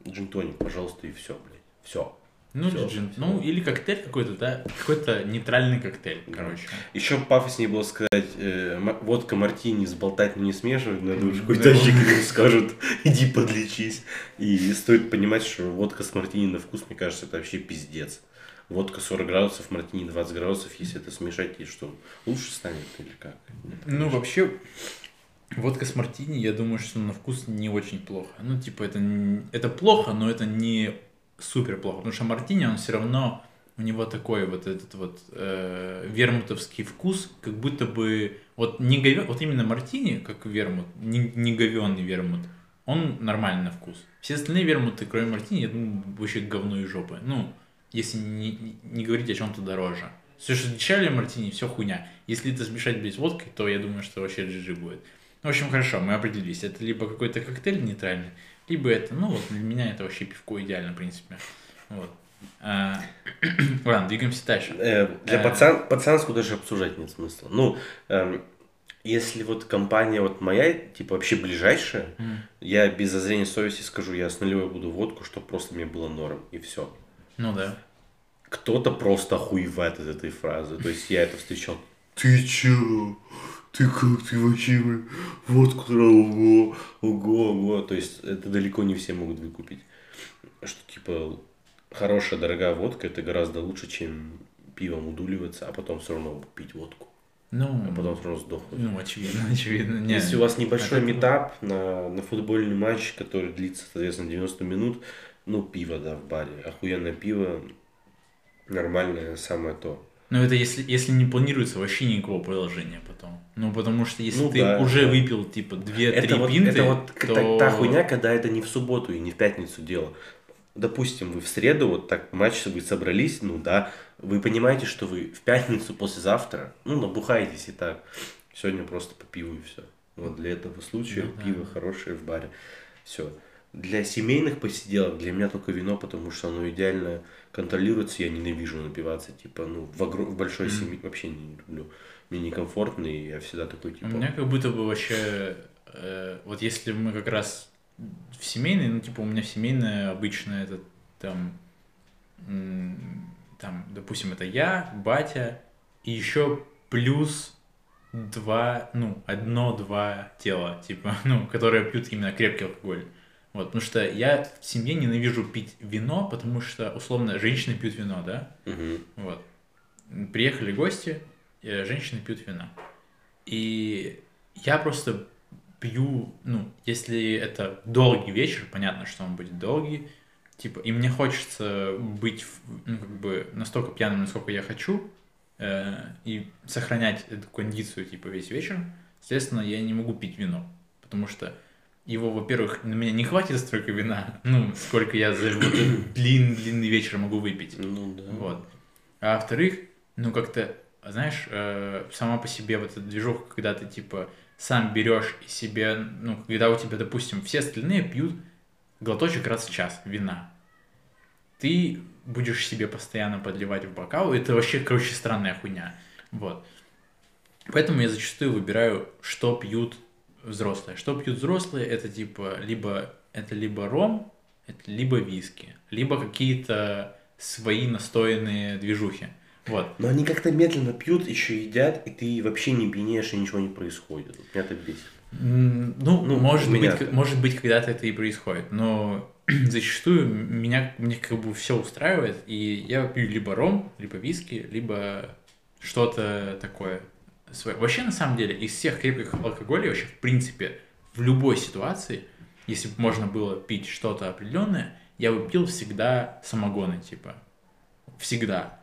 джин-тоник, пожалуйста, и все, блядь, все. Ну, Всё, джин, всё. ну, или коктейль какой-то, да, какой-то нейтральный коктейль, короче. Еще пафоснее было сказать, э, водка мартини сболтать, не смешивать, надо уж Да. какой-то скажут, (laughs) иди подлечись. И стоит понимать, что водка с мартини на вкус, мне кажется, это вообще пиздец. Водка 40 градусов, мартини 20 градусов, если это смешать, и что, лучше станет или как? Ну, вообще, водка с мартини, я думаю, что на вкус не очень плохо. Ну, типа, это, это плохо, но это не супер плохо. Потому что мартини, он все равно, у него такой вот этот вот э, вермутовский вкус, как будто бы, вот не говё- вот именно мартини, как вермут, не, не говёный вермут, он нормальный на вкус. Все остальные вермуты, кроме мартини, я думаю, вообще говно и жопы. Ну, если не, не говорить о чем-то дороже. Все, что дешевле мартини, все хуйня. Если это смешать, с водкой, то я думаю, что вообще GG будет. В общем, хорошо, мы определились. Это либо какой-то коктейль нейтральный, либо это, ну вот, для меня это вообще пивко идеально, в принципе. Вот. А, (clears throat) Ладно, двигаемся дальше. Э, Для Э. пацан, пацанскую даже обсуждать нет смысла. Ну, эм, если вот компания вот моя, типа вообще ближайшая, М. я без зазрения совести скажу, я с нулевой буду водку, чтобы просто мне было норм, и все. Ну да. Кто-то просто охуевает от этой фразы. То есть я это встречал. Ты чё? Ты как? Ты вообще блин, водку ого, ого, ого. То есть это далеко не все могут выкупить. Что типа хорошая, дорогая водка это гораздо лучше, чем пивом удуливаться, а потом все равно пить водку. Ну, А потом все равно сдохнуть. ну очевидно, (laughs) очевидно. Не, Если у вас небольшой от этого- метап на, на футбольный матч, который длится, соответственно, 90 минут, ну, пиво, да, в баре. Охуенное пиво, нормальное, самое то. Ну, это если, если не планируется вообще никакого продолжения потом. Ну, потому что если Ну ты да, уже да. выпил, типа, 2-3 Это вот, пинты, это вот то... та, та хуйня, когда это не в субботу и не в пятницу дело. Допустим, вы в среду, вот так матч вы собрались, ну да, вы понимаете, что вы в пятницу послезавтра, ну, набухаетесь и так. Сегодня просто по пиву и все. Вот для этого случая Ну да. пиво хорошее в баре. Все. Для семейных посиделок для меня только вино, потому что оно идеально контролируется. Я ненавижу напиваться, типа, ну, в, огром- в большой Мгм. семье вообще не люблю. Мне некомфортно, и я всегда такой, У типа... меня как будто бы вообще, э, вот если мы как раз в семейной, ну, типа, у меня семейная обычно это там, там, допустим, это я, батя, и еще плюс два, ну, одно-два тела, типа, (laughs) ну, которые пьют именно крепкий алкоголь. Вот, потому что я в семье ненавижу пить вино, потому что, условно, женщины пьют вино, да? Мгм. Вот. Приехали гости, э, женщины пьют вино. И я просто пью, ну, если это долгий вечер, понятно, что он будет долгий, типа, и мне хочется быть, ну, как бы, настолько пьяным, насколько я хочу, э, и сохранять эту кондицию, типа, весь вечер, естественно, я не могу пить вино, потому что его, во-первых, на меня не хватит столько вина, ну, сколько я за вот длинный-длинный вечер могу выпить. Ну да. Вот. А во-вторых, ну как-то, знаешь, э, сама по себе вот эта движуха, когда ты типа сам берешь и себе, ну, когда у тебя, допустим, все остальные пьют глоточек раз в час вина, ты будешь себе постоянно подливать в бокал, это вообще, короче, странная хуйня. Вот. Поэтому я зачастую выбираю, что пьют взрослые. Что пьют взрослые, это типа либо это либо ром, это либо виски, либо какие-то свои настоянные движухи. Вот. Но они как-то медленно пьют, еще едят, и ты вообще не пьянеешь, и ничего не происходит. Меня это бесит. Ну, Ну, может, быть, так. может быть, когда-то это и происходит, но (clears throat) зачастую меня мне как бы все устраивает, и я пью либо ром, либо виски, либо что-то такое. Свое. Вообще, на самом деле, из всех крепких алкоголей, вообще, в принципе, в любой ситуации, если бы можно было пить что-то определенное, я бы пил всегда самогоны, типа. Всегда.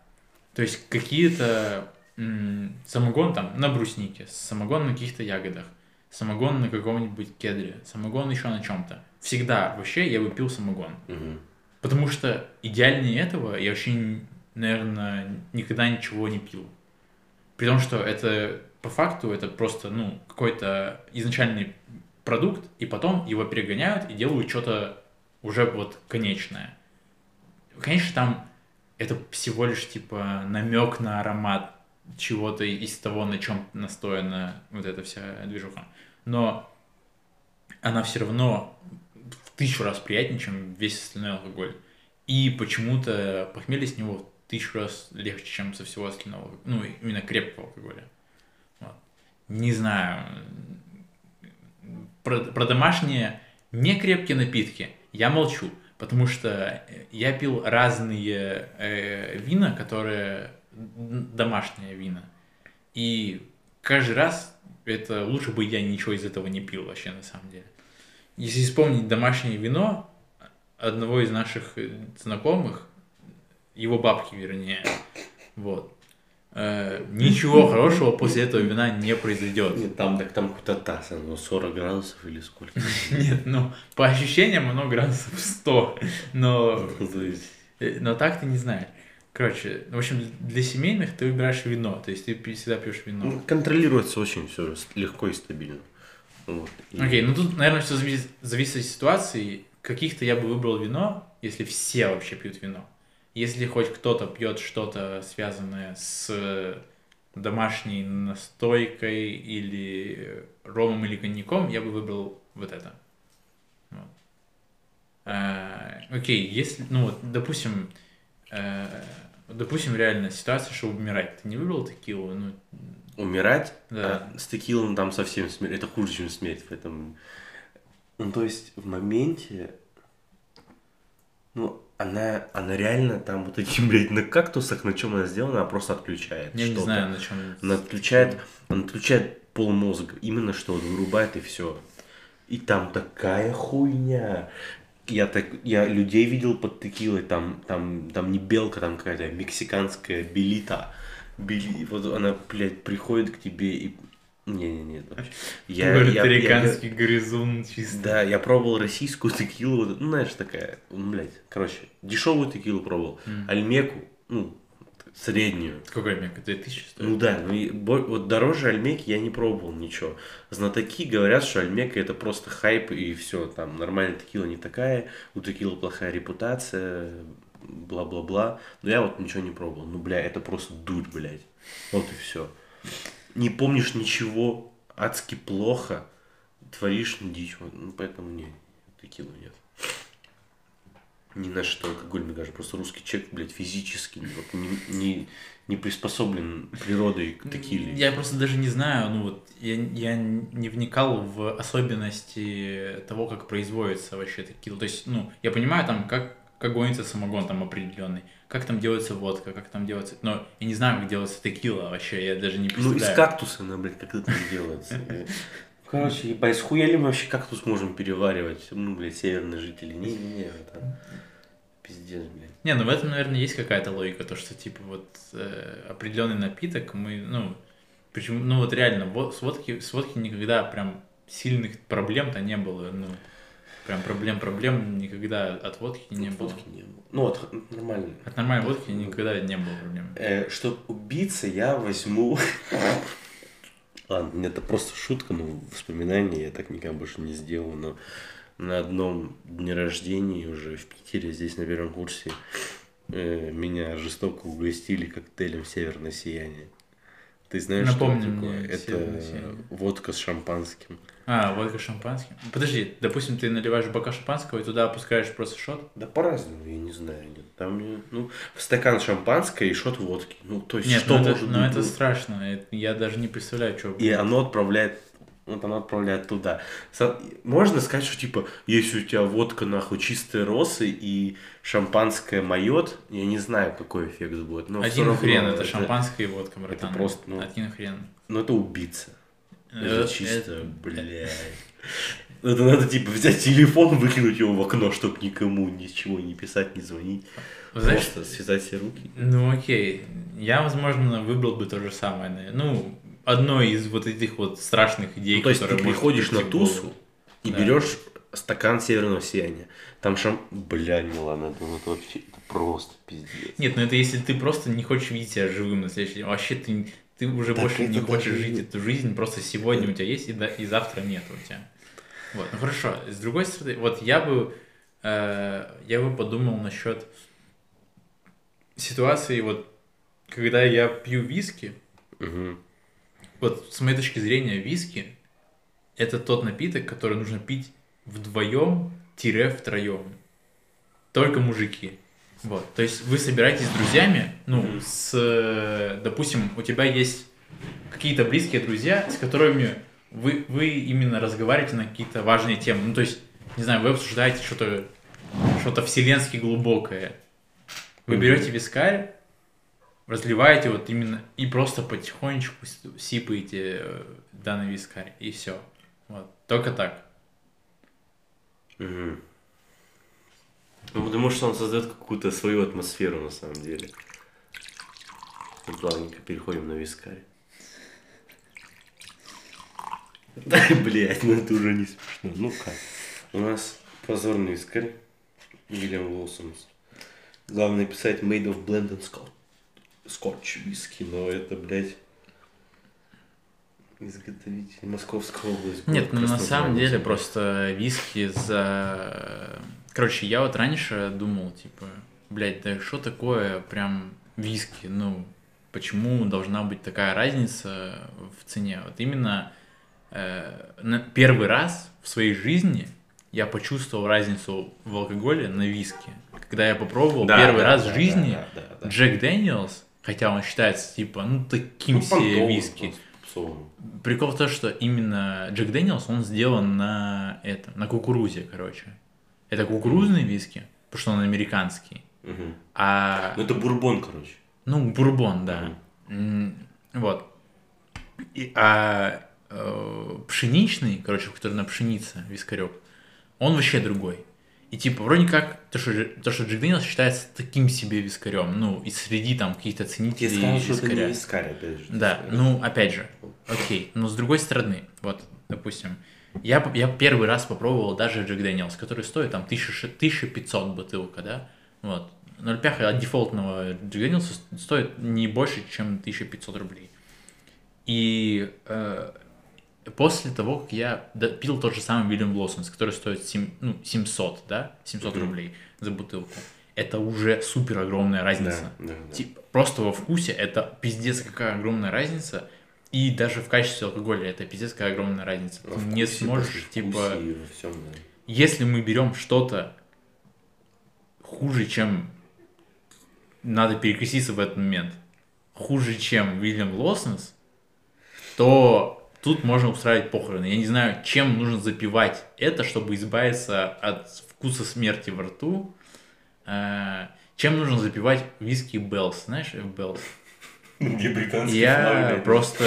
То есть какие-то м, самогон там на бруснике, самогон на каких-то ягодах, самогон на каком-нибудь кедре, самогон еще на чем-то. Всегда вообще я бы пил самогон. Мгм. Потому что идеальнее этого я вообще, наверное, никогда ничего не пил. При том, что это по факту это просто, ну, какой-то изначальный продукт, и потом его перегоняют и делают что-то уже вот конечное. Конечно, там это всего лишь типа намек на аромат чего-то из того, на чем настояна вот эта вся движуха. Но она все равно в тысячу раз приятнее, чем весь остальной алкоголь. И почему-то похмелье с него тысячу раз легче, чем со всего остального, ну, именно крепкого алкоголя. Вот. Не знаю. Про, про домашние некрепкие напитки я молчу, потому что я пил разные э, вина, которые домашние вина. И каждый раз это лучше бы я ничего из этого не пил вообще на самом деле. Если вспомнить домашнее вино одного из наших знакомых, его бабки вернее, вот, э, ничего хорошего после этого вина не произойдет. Нет, там, так там какой-то таз, оно 40 градусов или сколько. (laughs) Нет, ну, по ощущениям оно градусов 100, но, есть, э, но так ты не знаешь. Короче, в общем, для семейных ты выбираешь вино, то есть ты всегда пьешь вино. ну, Контролируется очень все легко и стабильно. Вот. И- Окей, ну тут, наверное, все зависит, зависит от ситуации. Каких-то я бы выбрал вино, если все вообще пьют вино. Если хоть кто-то пьет что-то связанное с домашней настойкой или ромом или коньяком, я бы выбрал вот это. Вот. А, окей, если, ну вот, допустим, э, допустим, реально ситуация, что умирать, ты не выбрал текилу, ну, Умирать Да. а с текилом там совсем смерть. Это хуже, чем смерть. Поэтому... Ну, то есть в моменте... Ну, она, она реально там вот этим, (laughs) блядь, на кактусах, на чем она сделана, она просто отключает. я не знаю, на чем. Она отключает, она отключает полмозга. Именно что вот вырубает и все. И там такая хуйня. Я так, я людей видел под текилой, там, там, там не белка, там какая-то мексиканская белита. Бели, вот она, блядь, приходит к тебе и... Не-не-не. вообще. (laughs) Я, я- я- Пуэрториканский грызун чисто. да, я пробовал российскую (laughs) текилу, вот, ну, знаешь, такая, блядь, короче, дешевую текилу пробовал, Мгм. альмеку, ну, среднюю, Сколько мека? 2000 стоит? ну да, ну и вот дороже Альмеки я не пробовал ничего. Знатоки говорят, что Альмека это просто хайп и все, там нормальная текила не такая, у текилы плохая репутация, бла-бла-бла. Но я вот ничего не пробовал. Ну, бля, это просто дурь, блядь. Вот и все. Не помнишь ничего, адски плохо, творишь дичь, ну поэтому не, текилу нет. Ни на что алкоголь, мне кажется, просто русский человек, блядь, физически вот, не, не, не приспособлен природой к текиле. Я просто даже не знаю, ну вот, я, я не вникал в особенности того, как производится вообще текила. То есть, ну, я понимаю там, как, как гонится самогон там определенный, как там делается водка, как там делается... Но я не знаю, как делается текила вообще, я даже не Ну, представляю. из кактуса, ну, блядь, как это делается. (laughs) Короче, ебать, схуя ли мы вообще кактус можем переваривать? Ну, блядь, северные жители. Не-не-не, это пиздец, блядь. Не, ну в этом, наверное, есть какая-то логика, то, что, типа, вот э, определенный напиток мы, ну, почему, ну, вот реально, вот, с, водки, с водки никогда прям сильных проблем-то не было, ну, прям проблем-проблем никогда от водки не Вот было. водки не было. Ну, вот, нормально. От нормальной водки никогда не было проблем. Э, чтоб убиться, я возьму... (laughs) Ладно, это просто шутка, ну, воспоминания я так никогда больше не сделал, но на одном дне рождения уже в Питере, здесь на первом курсе, э, меня жестоко угостили коктейлем «Северное сияние». Ты знаешь, Напомни что это мне такое? «Северное Это сияние». водка с шампанским. А, водка шампанским. Подожди, допустим, ты наливаешь бока шампанского и туда опускаешь просто шот? Да по-разному, я не знаю. Нет. Там, э, ну, стакан шампанское и шот водки. Ну, то есть, Нет, что ну это, может ну быть? это ну? страшно. это- Я даже не представляю, что И оно отправляет, вот оно отправляет туда. Можно сказать, что типа, если у тебя водка нахуй чистые росы и шампанское майот, я не знаю, какой эффект будет. Но Один равно хрен, это, шампанское и водка, братан. это просто, ну, Один хрен. Ну это убийца. Это чисто, это- (laughs) блядь. Это надо типа взять телефон, выкинуть его в окно, чтобы никому ничего не писать, не звонить. Знаешь, Просто связать все руки. Ну окей, я, возможно, выбрал бы то же самое. Ну, одно из вот этих вот страшных идей, Ну, то есть ты приходишь на тусу и Да. берешь стакан северного сияния. Там шам... Бля, не ладно, это вот вообще это просто пиздец. Нет, ну это если ты просто не хочешь видеть себя живым на следующий день. Вообще ты, ты уже Так больше не хочешь жить эту жизнь, просто сегодня у тебя есть, и, да- и завтра нет у тебя. Вот, ну хорошо. С другой стороны, вот я бы, э, я бы подумал насчет ситуации, вот, когда я пью виски, Мгм. вот с моей точки зрения, виски это тот напиток, который нужно пить вдвоем-втроем. Только мужики. Вот. То есть вы собираетесь с друзьями, ну, с, э, допустим, у тебя есть какие-то близкие друзья, с которыми вы, вы именно разговариваете на какие-то важные темы. Ну, то есть, не знаю, вы обсуждаете что-то что-то вселенски глубокое. Вы берете вискарь, разливаете вот именно и просто потихонечку сипаете э, данный вискарь, и все. Вот. Только так. Мгм. Ну, потому что он создает какую-то свою атмосферу на самом деле. Мы плавненько переходим на вискарь. Да, блядь, ну это уже не смешно. Ну как? У нас позорный вискарь. Уильям Уилсонс. Главное писать Made of Blended Scotch. Scotch виски, но это, блядь, изготовитель Московская область. Нет, ну на самом деле просто виски за... Короче, я вот раньше думал, типа, блядь, да что такое прям виски? Ну, почему должна быть такая разница в цене? Вот именно э, на первый раз в своей жизни я почувствовал разницу в алкоголе на виски. Когда я попробовал Да, первый да, раз да, в жизни да, да, да. Jack Daniel's, хотя он считается типа, ну, таким Ну, себе виски. Прикол в том, что именно Jack Daniel's, он сделан на этом, на кукурузе, короче. Это кукурузный виски, потому что он американский. Мгм. А, Ну это бурбон, короче. ну, бурбон, да. М, Вот. И- а э, пшеничный, короче, который на пшенице, вискарек, он вообще другой. И типа, вроде как, то, что, то, что Jack Daniel's считается таким себе вискарем, ну, и среди там каких-то Я ценителей сказал, что это не вискарь, опять же. Да, ну, опять же, окей. Но с другой стороны, вот, допустим, я, я первый раз попробовал даже Jack Daniel's, который стоит там 1000 1500 бутылка, да, вот. 0,5 от дефолтного Джек Дэниелса стоит не больше, чем 1500 рублей. И э, после того, как я пил тот же самый Вильям Блоссомс, который стоит сем- ну, 700, да, 700 Мгм. рублей за бутылку, это уже супер огромная разница. Да, да, да. Типа, просто во вкусе это пиздец какая огромная разница. И даже в качестве алкоголя это пиздец какая огромная разница. Ты не вкусе, сможешь, типа, всем, да. если мы берем что-то хуже, чем надо перекреститься в этот момент, хуже, чем William Lawson's, то тут можно устраивать похороны. Я не знаю, чем нужно запивать это, чтобы избавиться от вкуса смерти во рту. Э, Чем нужно запивать виски Bell's, знаешь, Bell's? (laughs) Где британские Я флаги. просто,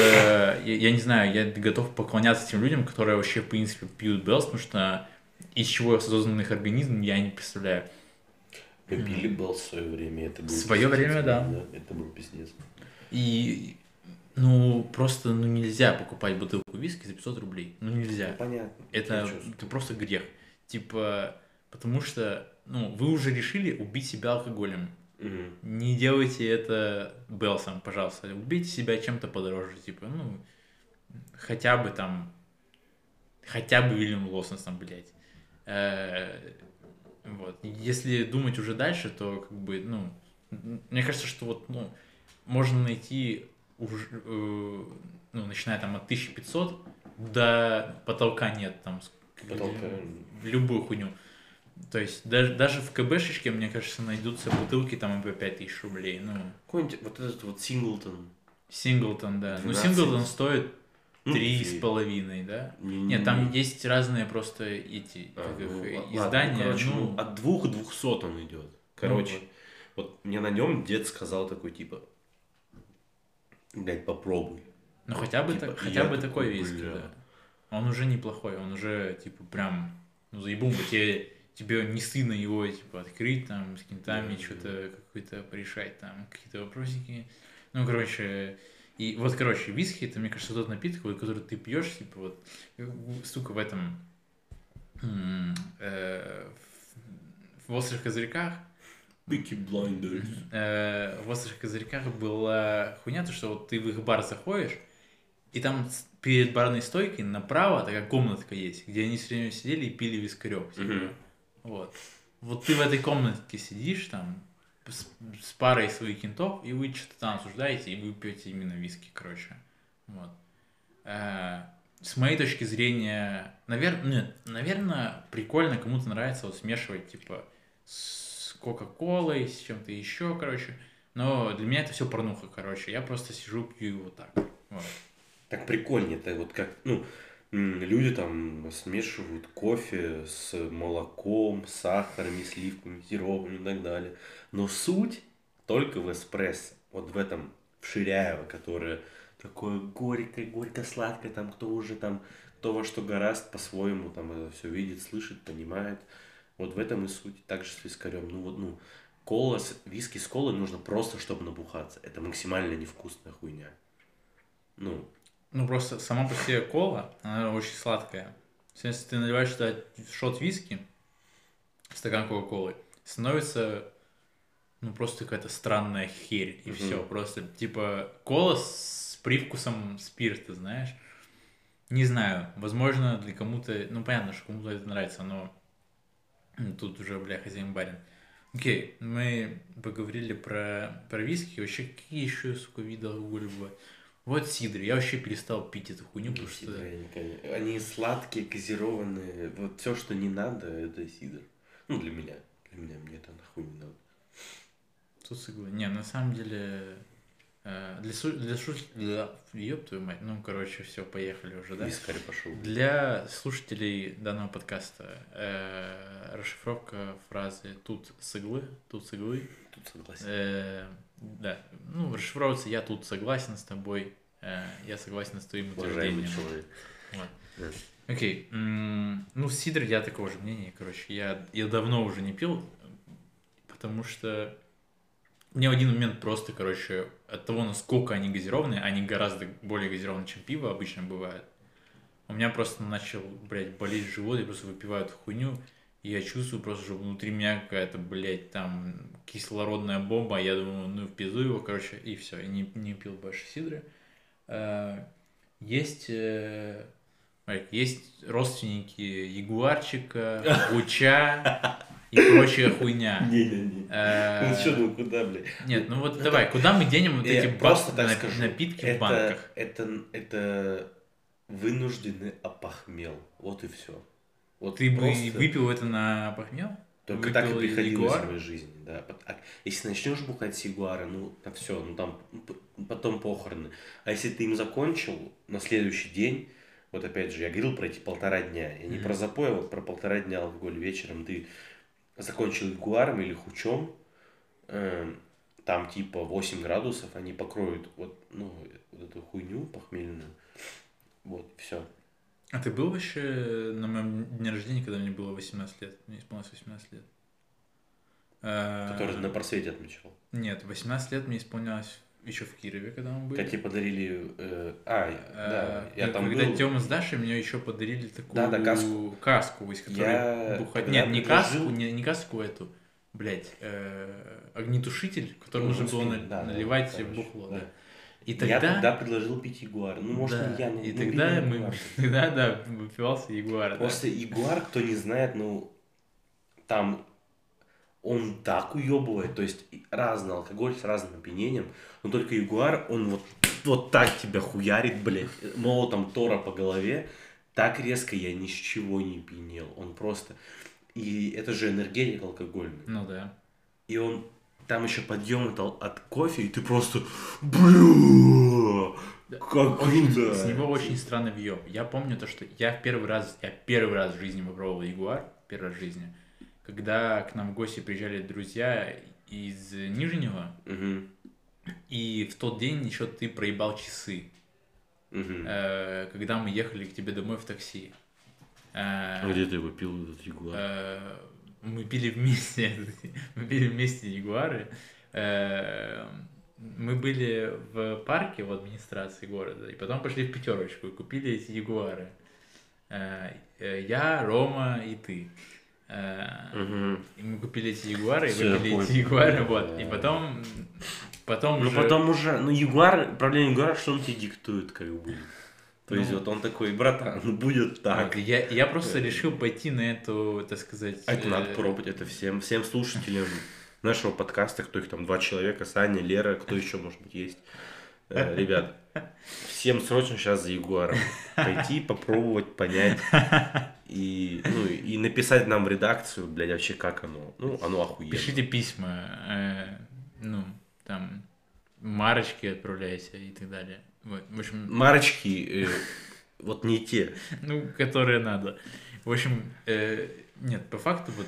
я, я не знаю, я готов поклоняться тем людям, которые вообще, в принципе, пьют Bell's, потому что из чего создан их организм, я не представляю. Пили был в свое время, это был В пиздец, время, да. Это был пиздец. И, ну, просто, ну, нельзя покупать бутылку виски за 500 рублей. Ну, нельзя. Понятно. Это, это просто грех. Типа, потому что, ну, вы уже решили убить себя алкоголем. Мгм. Не делайте это Белсом, пожалуйста. Убейте себя чем-то подороже, типа, ну, хотя бы там, хотя бы Вильям Лоссенсом, блядь. Э, Вот. Если думать уже дальше, то, как бы, ну, мне кажется, что вот, ну, можно найти уже, э, ну, начиная там от 1500 до потолка нет, там, Потолка. любую хуйню. То есть даже, даже в КБшечке, мне кажется, найдутся бутылки там по 5000 рублей. Ну, Какой-нибудь вот этот вот Синглтон. Синглтон, да. Ну, 12. Синглтон стоит Ну, три с половиной, да? Не- Нет, там не- есть разные просто эти А, как их, ну, э, ладно, ну, издания. короче, ну, ну, от двух двухсот он идет. Короче, вот мне на нем дед сказал такой, типа, блядь, попробуй. ну, хотя бы, типа, так- хотя бы такой, такой виски, бля. да. Он уже неплохой, он уже, типа, прям, ну, заебун бы тебе, тебе не стыдно его, типа, открыть, там, с кентами, Да, что-то какое-то порешать, там, какие-то вопросики. Ну, короче, и вот, короче, виски, это, мне кажется, тот напиток, вот, который ты пьешь, типа, вот, э, сука, в этом, э, в- в острых козырьках, Пики Blinders. э, в острых козырьках была хуйня, то, что вот ты в их бар заходишь, и там перед барной стойкой направо такая комнатка есть, где они все время сидели и пили вискарек. типа. Мгм. Вот. Вот ты в этой комнатке сидишь там с, с парой своих кентов, и вы что-то там обсуждаете, и вы пьете именно виски, короче. Вот. Э, с моей точки зрения, наверное, нет, наверное, прикольно кому-то нравится вот смешивать, типа, с Кока-Колой, с чем-то еще, короче. Но для меня это все порнуха, короче. Я просто сижу, пью его так. Вот. Так прикольнее, это вот как, ну, люди там смешивают кофе с молоком, сахарами, сливками, сиропом и так далее. Но суть только в эспрессо. Вот в этом в Ширяево, которое такое горькое, горько-сладкое, там кто уже там, кто во что гораст по-своему там это все видит, слышит, понимает. Вот в этом и суть. Так же с вискарем. Ну вот, ну, кола, с- виски с колой нужно просто, чтобы набухаться. Это максимально невкусная хуйня. Ну, Ну, просто сама по себе кола, она очень сладкая. Если ты наливаешь туда шот виски, стакан кока-колы, становится, ну, просто какая-то странная херь, и Мгм. все. Просто, типа, кола с привкусом спирта, знаешь. Не знаю, возможно, для кому-то, ну, понятно, что кому-то это нравится, но м, тут уже, бля, хозяин барин. Окей, мы поговорили про, про виски. Вообще, какие еще, сука, виды алкоголя бывают? Вот сидр. Я вообще перестал пить эту хуйню, потому что... Конечно, они сладкие, газированные. Вот все, что не надо, это сидр. Ну, для меня. Для меня мне это нахуй не надо. Тут согласен. Не, на самом деле... э, Для, слу- для слушателей... Ёб твою мать. Ну, короче, все, поехали уже, да? Вискарь пошел. Для слушателей данного подкаста э, расшифровка фразы «тут с иглы», «тут с иглы». Тут согласен. Э, да, ну, расшифровывается «я тут согласен с тобой», э, «я согласен с твоим Уважаемый утверждением». человек. Вот. Да. Окей, м, ну, сидр я такого же мнения, короче, я, я давно уже не пил, потому что мне в один момент просто, короче, от того, насколько они газированные, они гораздо более газированные, чем пиво обычно бывает. У меня просто начал, блядь, болеть живот, я просто выпиваю эту хуйню, и я чувствую просто, что внутри меня какая-то, блядь, там кислородная бомба, я думаю, ну, в пизду его, короче, и все, и не, не пил больше сидры. Э, Есть, э, есть родственники Ягуарчика, Гуча и прочая хуйня. Не-не-не. Э, Ну что, ну куда, блядь? Нет, ну вот давай, куда мы денем вот эти напитки в банках? Это, это вынужденный опохмел. Вот и все. Вот Ты бы выпил это на похмел? Только выпил так и приходилось в моей жизни, да. А если начнешь бухать с Ягуара, ну, на все, ну там потом похороны. А если ты им закончил на следующий день, вот опять же, я говорил про эти полтора дня. Я не Мгм. про запой, а вот про полтора дня алкоголь вечером. Ты закончил Ягуаром или Хучом, эм, там типа 8 градусов, они покроют вот, ну, вот эту хуйню похмельную. Вот, все. А ты был вообще на моем дне рождения, когда мне было 18 лет? Мне исполнилось 18 лет. Э, Который на просвете отмечал. Нет, 18 лет мне исполнялось еще в Кирове, когда мы были. Как тебе подарили... э, а, да, Э, я ну, там когда был. Тёма с Дашей мне еще подарили такую Да, да, каску. каску, из которой Я когда Нет, не каску, не, не каску эту, блядь, э, огнетушитель, который Ну, нужно было на- да, да, наливать в бухло, да. да. И Я тогда, тогда предложил пить Ягуар. Ну, может, да, я, не и тогда мы, Ягуар. (laughs) тогда, да, выпивался Ягуар, да. Просто Ягуар, кто не знает, ну, там он так уебывает, то есть разный алкоголь с разным опьянением, но только Ягуар, он вот, вот так тебя хуярит, блядь, молотом Тора по голове, так резко я ни с чего не пьянел, он просто, и это же энергетик алкогольный, Ну да. и он, там еще подъем от, кофе, и ты просто, бля, как Очень- круто. С него очень странный въеб. Я помню то, что я первый раз, я первый раз в жизни попробовал Ягуар, первый раз в жизни, когда к нам в гости приезжали друзья из Нижнего, Мгм, и в тот день еще ты проебал часы, мгм. э, когда мы ехали к тебе домой в такси. Э, А где ты его пил, этот Ягуар? э, мы пили вместе, (laughs) мы пили вместе Ягуары. Э, мы были в парке в администрации города, и потом пошли в пятерочку и купили эти Ягуары. Э, э, я, Рома и ты. Э, и мы купили эти Ягуары, и выпили понял. эти Ягуары, вот. И потом, потом Ну уже... потом уже, ну Ягуар, проблема Ягуара, что он тебе диктует, как бы. То есть Ну. вот он такой, братан, ну будет так. Я, я просто решил пойти на эту, так сказать... А это э, надо пробовать, это всем, всем слушателям нашего подкаста, кто их там, два человека, Саня, Лера, кто еще, может быть, есть. Э, Ребят, всем срочно сейчас за Ягуаром пойти, попробовать, понять и, ну, и написать нам в редакцию, блядь, вообще как оно. Ну, оно охуенно. Пишите письма, э, ну, там, марочки отправляйте и так далее. Вот, в общем, Марочки, э, вот не те. (laughs) ну, которые надо. В общем, э, нет, по факту, вот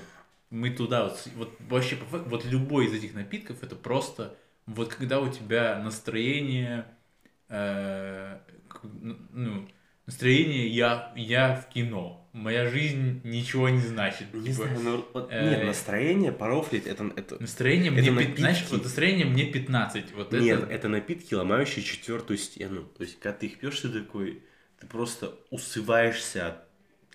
мы туда, вот, вот вообще, по факту, вот любой из этих напитков, это просто, вот когда у тебя настроение, э, к- ну, настроение я, я в кино, моя жизнь ничего не значит. Не типа, знаю, ну, вот, э, нет, настроение, порофлить, это, это, Настроение Это мне, пи- напитки. знаешь, вот настроение мне 15. Вот Нет, это... это напитки, ломающие четвертую стену. То есть, когда ты их пьешь, ты такой, ты просто усываешься от,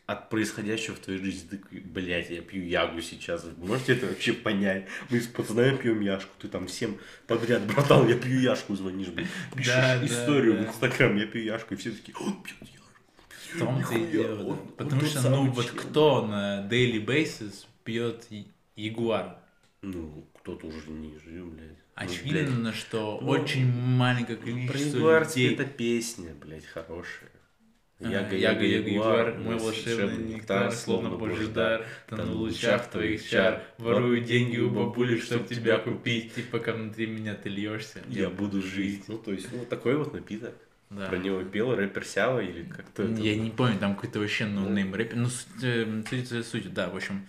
от происходящего в твоей жизни. Ты блядь, я пью ягу сейчас. Вы можете это вообще понять? Мы с пацанами пьем яшку, ты там всем подряд, братан, я пью яшку, звонишь, блядь. Пишешь Да, да, историю да. в Инстаграм, я пью яшку, и все такие, он пьет яшку. В том-то и дело, да. Потому что, ну, вот кто на daily basis пьет ягуар? Ну, кто-то уже ниже, блядь. Ну, Очевидно, что ну, очень маленькое Про количество ягуарский людей... это песня, блядь, хорошая. Яга, яга, яга, ягуар, мой волшебный нектар, словно божий дар, Тону в лучах твоих чар, ворую деньги у бабули, чтоб тебя купить, и пока внутри меня ты льешься, Я буду жить. Ну, то есть, ну, такой вот напиток. Да. Про него пел рэпер Сява или как-то это? Я не помню, там какой-то вообще Ну. no name рэпер. Ну, суть, суть за суть, да, в общем.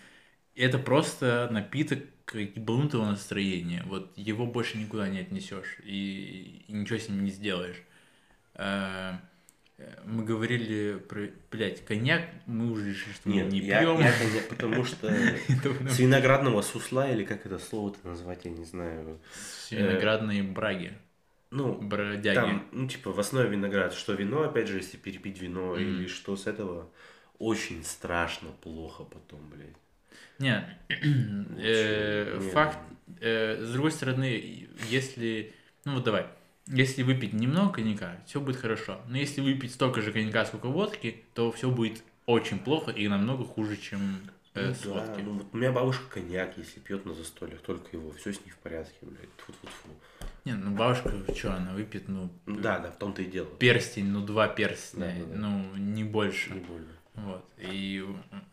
Это просто напиток ебанутого настроения. Вот его больше никуда не отнесешь и, и ничего с ним не сделаешь. Э, э, Мы говорили про, блядь, коньяк, мы уже решили, что мы Нет, не я, пьем. я, (laughs) конечно, потому что с виноградного сусла, или как это слово-то назвать, я не знаю. Виноградные браги, Ну, бродяги. там, ну, типа, в основе виноград, что вино, опять же, если перепить вино, Мгм. или что с этого, очень страшно плохо потом, блядь. Не, э, факт, э, с другой стороны, если, ну вот давай, если выпить немного коньяка, все будет хорошо. Но если выпить столько же коньяка, сколько водки, то все будет очень плохо и намного хуже, чем э, Ну с да, водки. ну, вот у меня бабушка коньяк, если пьет на застольях, только его, все с ней в порядке, блядь. Тьфу-тьфу-тьфу. Не, ну бабушка, что, она выпьет, ну, Ну Да, да, в том-то и дело. перстень, ну, два перстня, Да, да, да. ну, не больше. Не больно. Вот. И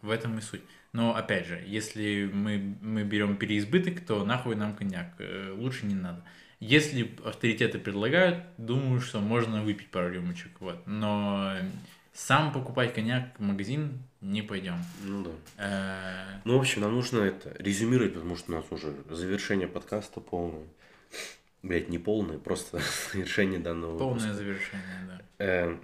в этом и суть. Но опять же, если мы, мы берем переизбыток, то нахуй нам коньяк. Э, Лучше не надо. Если авторитеты предлагают, думаю, что можно выпить пару рюмочек. Вот. Но сам покупать коньяк в магазин не пойдем. Ну да. Э, Ну, в общем, нам нужно это резюмировать, потому что у нас уже завершение подкаста полное. Блять, не полное, просто (laughs) завершение данного Полное выпуска. завершение, да. Э,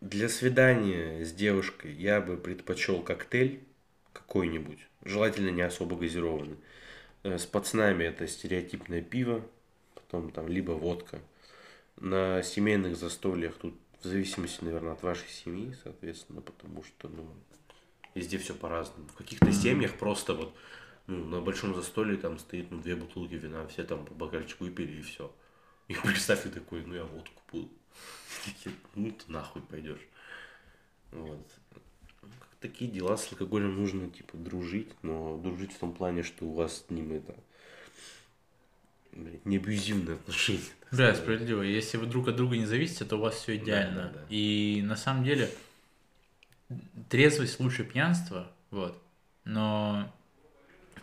Для свидания с девушкой я бы предпочел коктейль какой-нибудь, желательно не особо газированный. Э, С пацанами это стереотипное пиво, потом там либо водка. На семейных застольях тут в зависимости, наверное, от вашей семьи, соответственно, потому что, ну, везде все по-разному. В каких-то семьях просто вот, ну, на большом застолье там стоит, ну, две бутылки вина, все там по бокальчику выпили и все. И (laughs) представь, ты такой, ну, я водку буду. (laughs) Такие, Ну, ты нахуй пойдешь. Вот. Ну, Такие дела с алкоголем нужно, типа, дружить, но дружить в том плане, что у вас с ним это не абьюзивные отношения. Да, справедливо. Если вы друг от друга не зависите, то у вас все идеально. да, да. И на самом деле трезвость лучше пьянства, вот. Но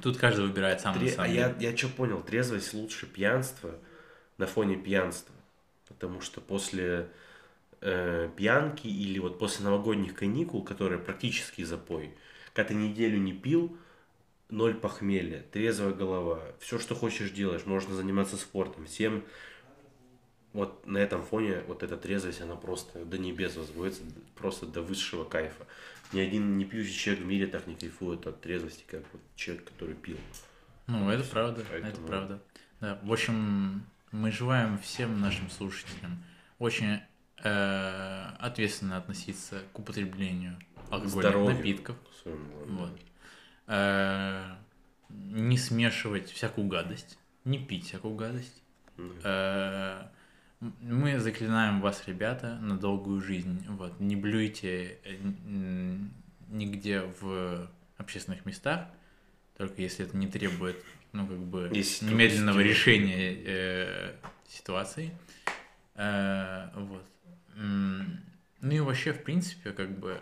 тут каждый выбирает сам на Тре- самом а деле. я, я что понял, трезвость лучше пьянства на фоне пьянства. Потому что после э, пьянки или вот после новогодних каникул, которые практически запой, когда ты неделю не пил, ноль похмелья, трезвая голова, все, что хочешь делаешь, можно заниматься спортом, всем вот на этом фоне вот эта трезвость, она просто до небес возводится, просто до высшего кайфа. Ни один не пьющий человек в мире так не кайфует от трезвости, как вот человек, который пил. Ну, это правда, это Поэтому- правда. Да, в общем, мы желаем всем нашим слушателям очень э, ответственно относиться к употреблению алкогольных Здоровью. напитков. Вот. Э, не смешивать всякую гадость, не пить всякую гадость. Ну, Э, Мы заклинаем вас, ребята, на долгую жизнь. Вот. Не блюйте э, нигде в общественных местах, только если это не требует, ну, как бы, Если немедленного стимул. решения э, ситуации. Э, вот. Ну и вообще, в принципе, как бы,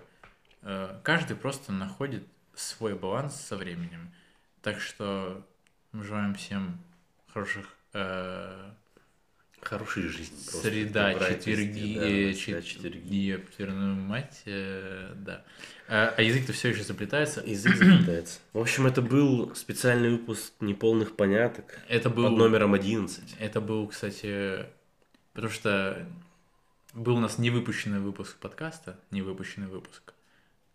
э, каждый просто находит свой баланс со временем. Так что мы желаем всем хороших э, Хорошей жизни просто. Среда, четверги, да, э, чет- четверги. Ёптерную мать, э, да. А, а язык-то все еще заплетается. Язык заплетается. В общем, это был специальный выпуск неполных поняток Это был, под номером 11. это был, кстати, потому что был у нас невыпущенный выпуск подкаста, невыпущенный выпуск,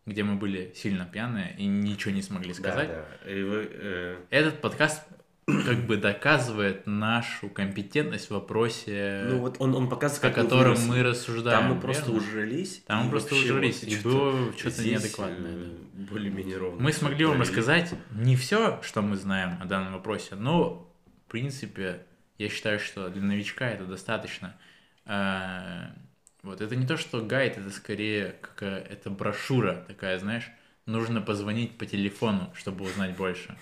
где мы были сильно пьяные и ничего не смогли сказать. Да, да. И вы, э, Этот подкаст как бы доказывает нашу компетентность в вопросе, ну вот он, он показывает, о как мы котором выросли. мы рассуждаем. Там мы просто верно? ужрались. Там мы просто ужрались, и было (laughs) что-то неадекватное, э, да. Более-менее ровно. Мы смогли вам рассказать не все, что мы знаем о данном вопросе, но, в принципе, я считаю, что для новичка это достаточно. Э, Вот, это не то, что гайд, это скорее какая это брошюра такая, знаешь, нужно позвонить по телефону, чтобы узнать больше.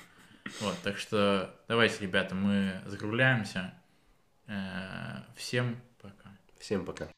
Вот, так что давайте, ребята, мы закругляемся. Э, Всем пока. Всем пока.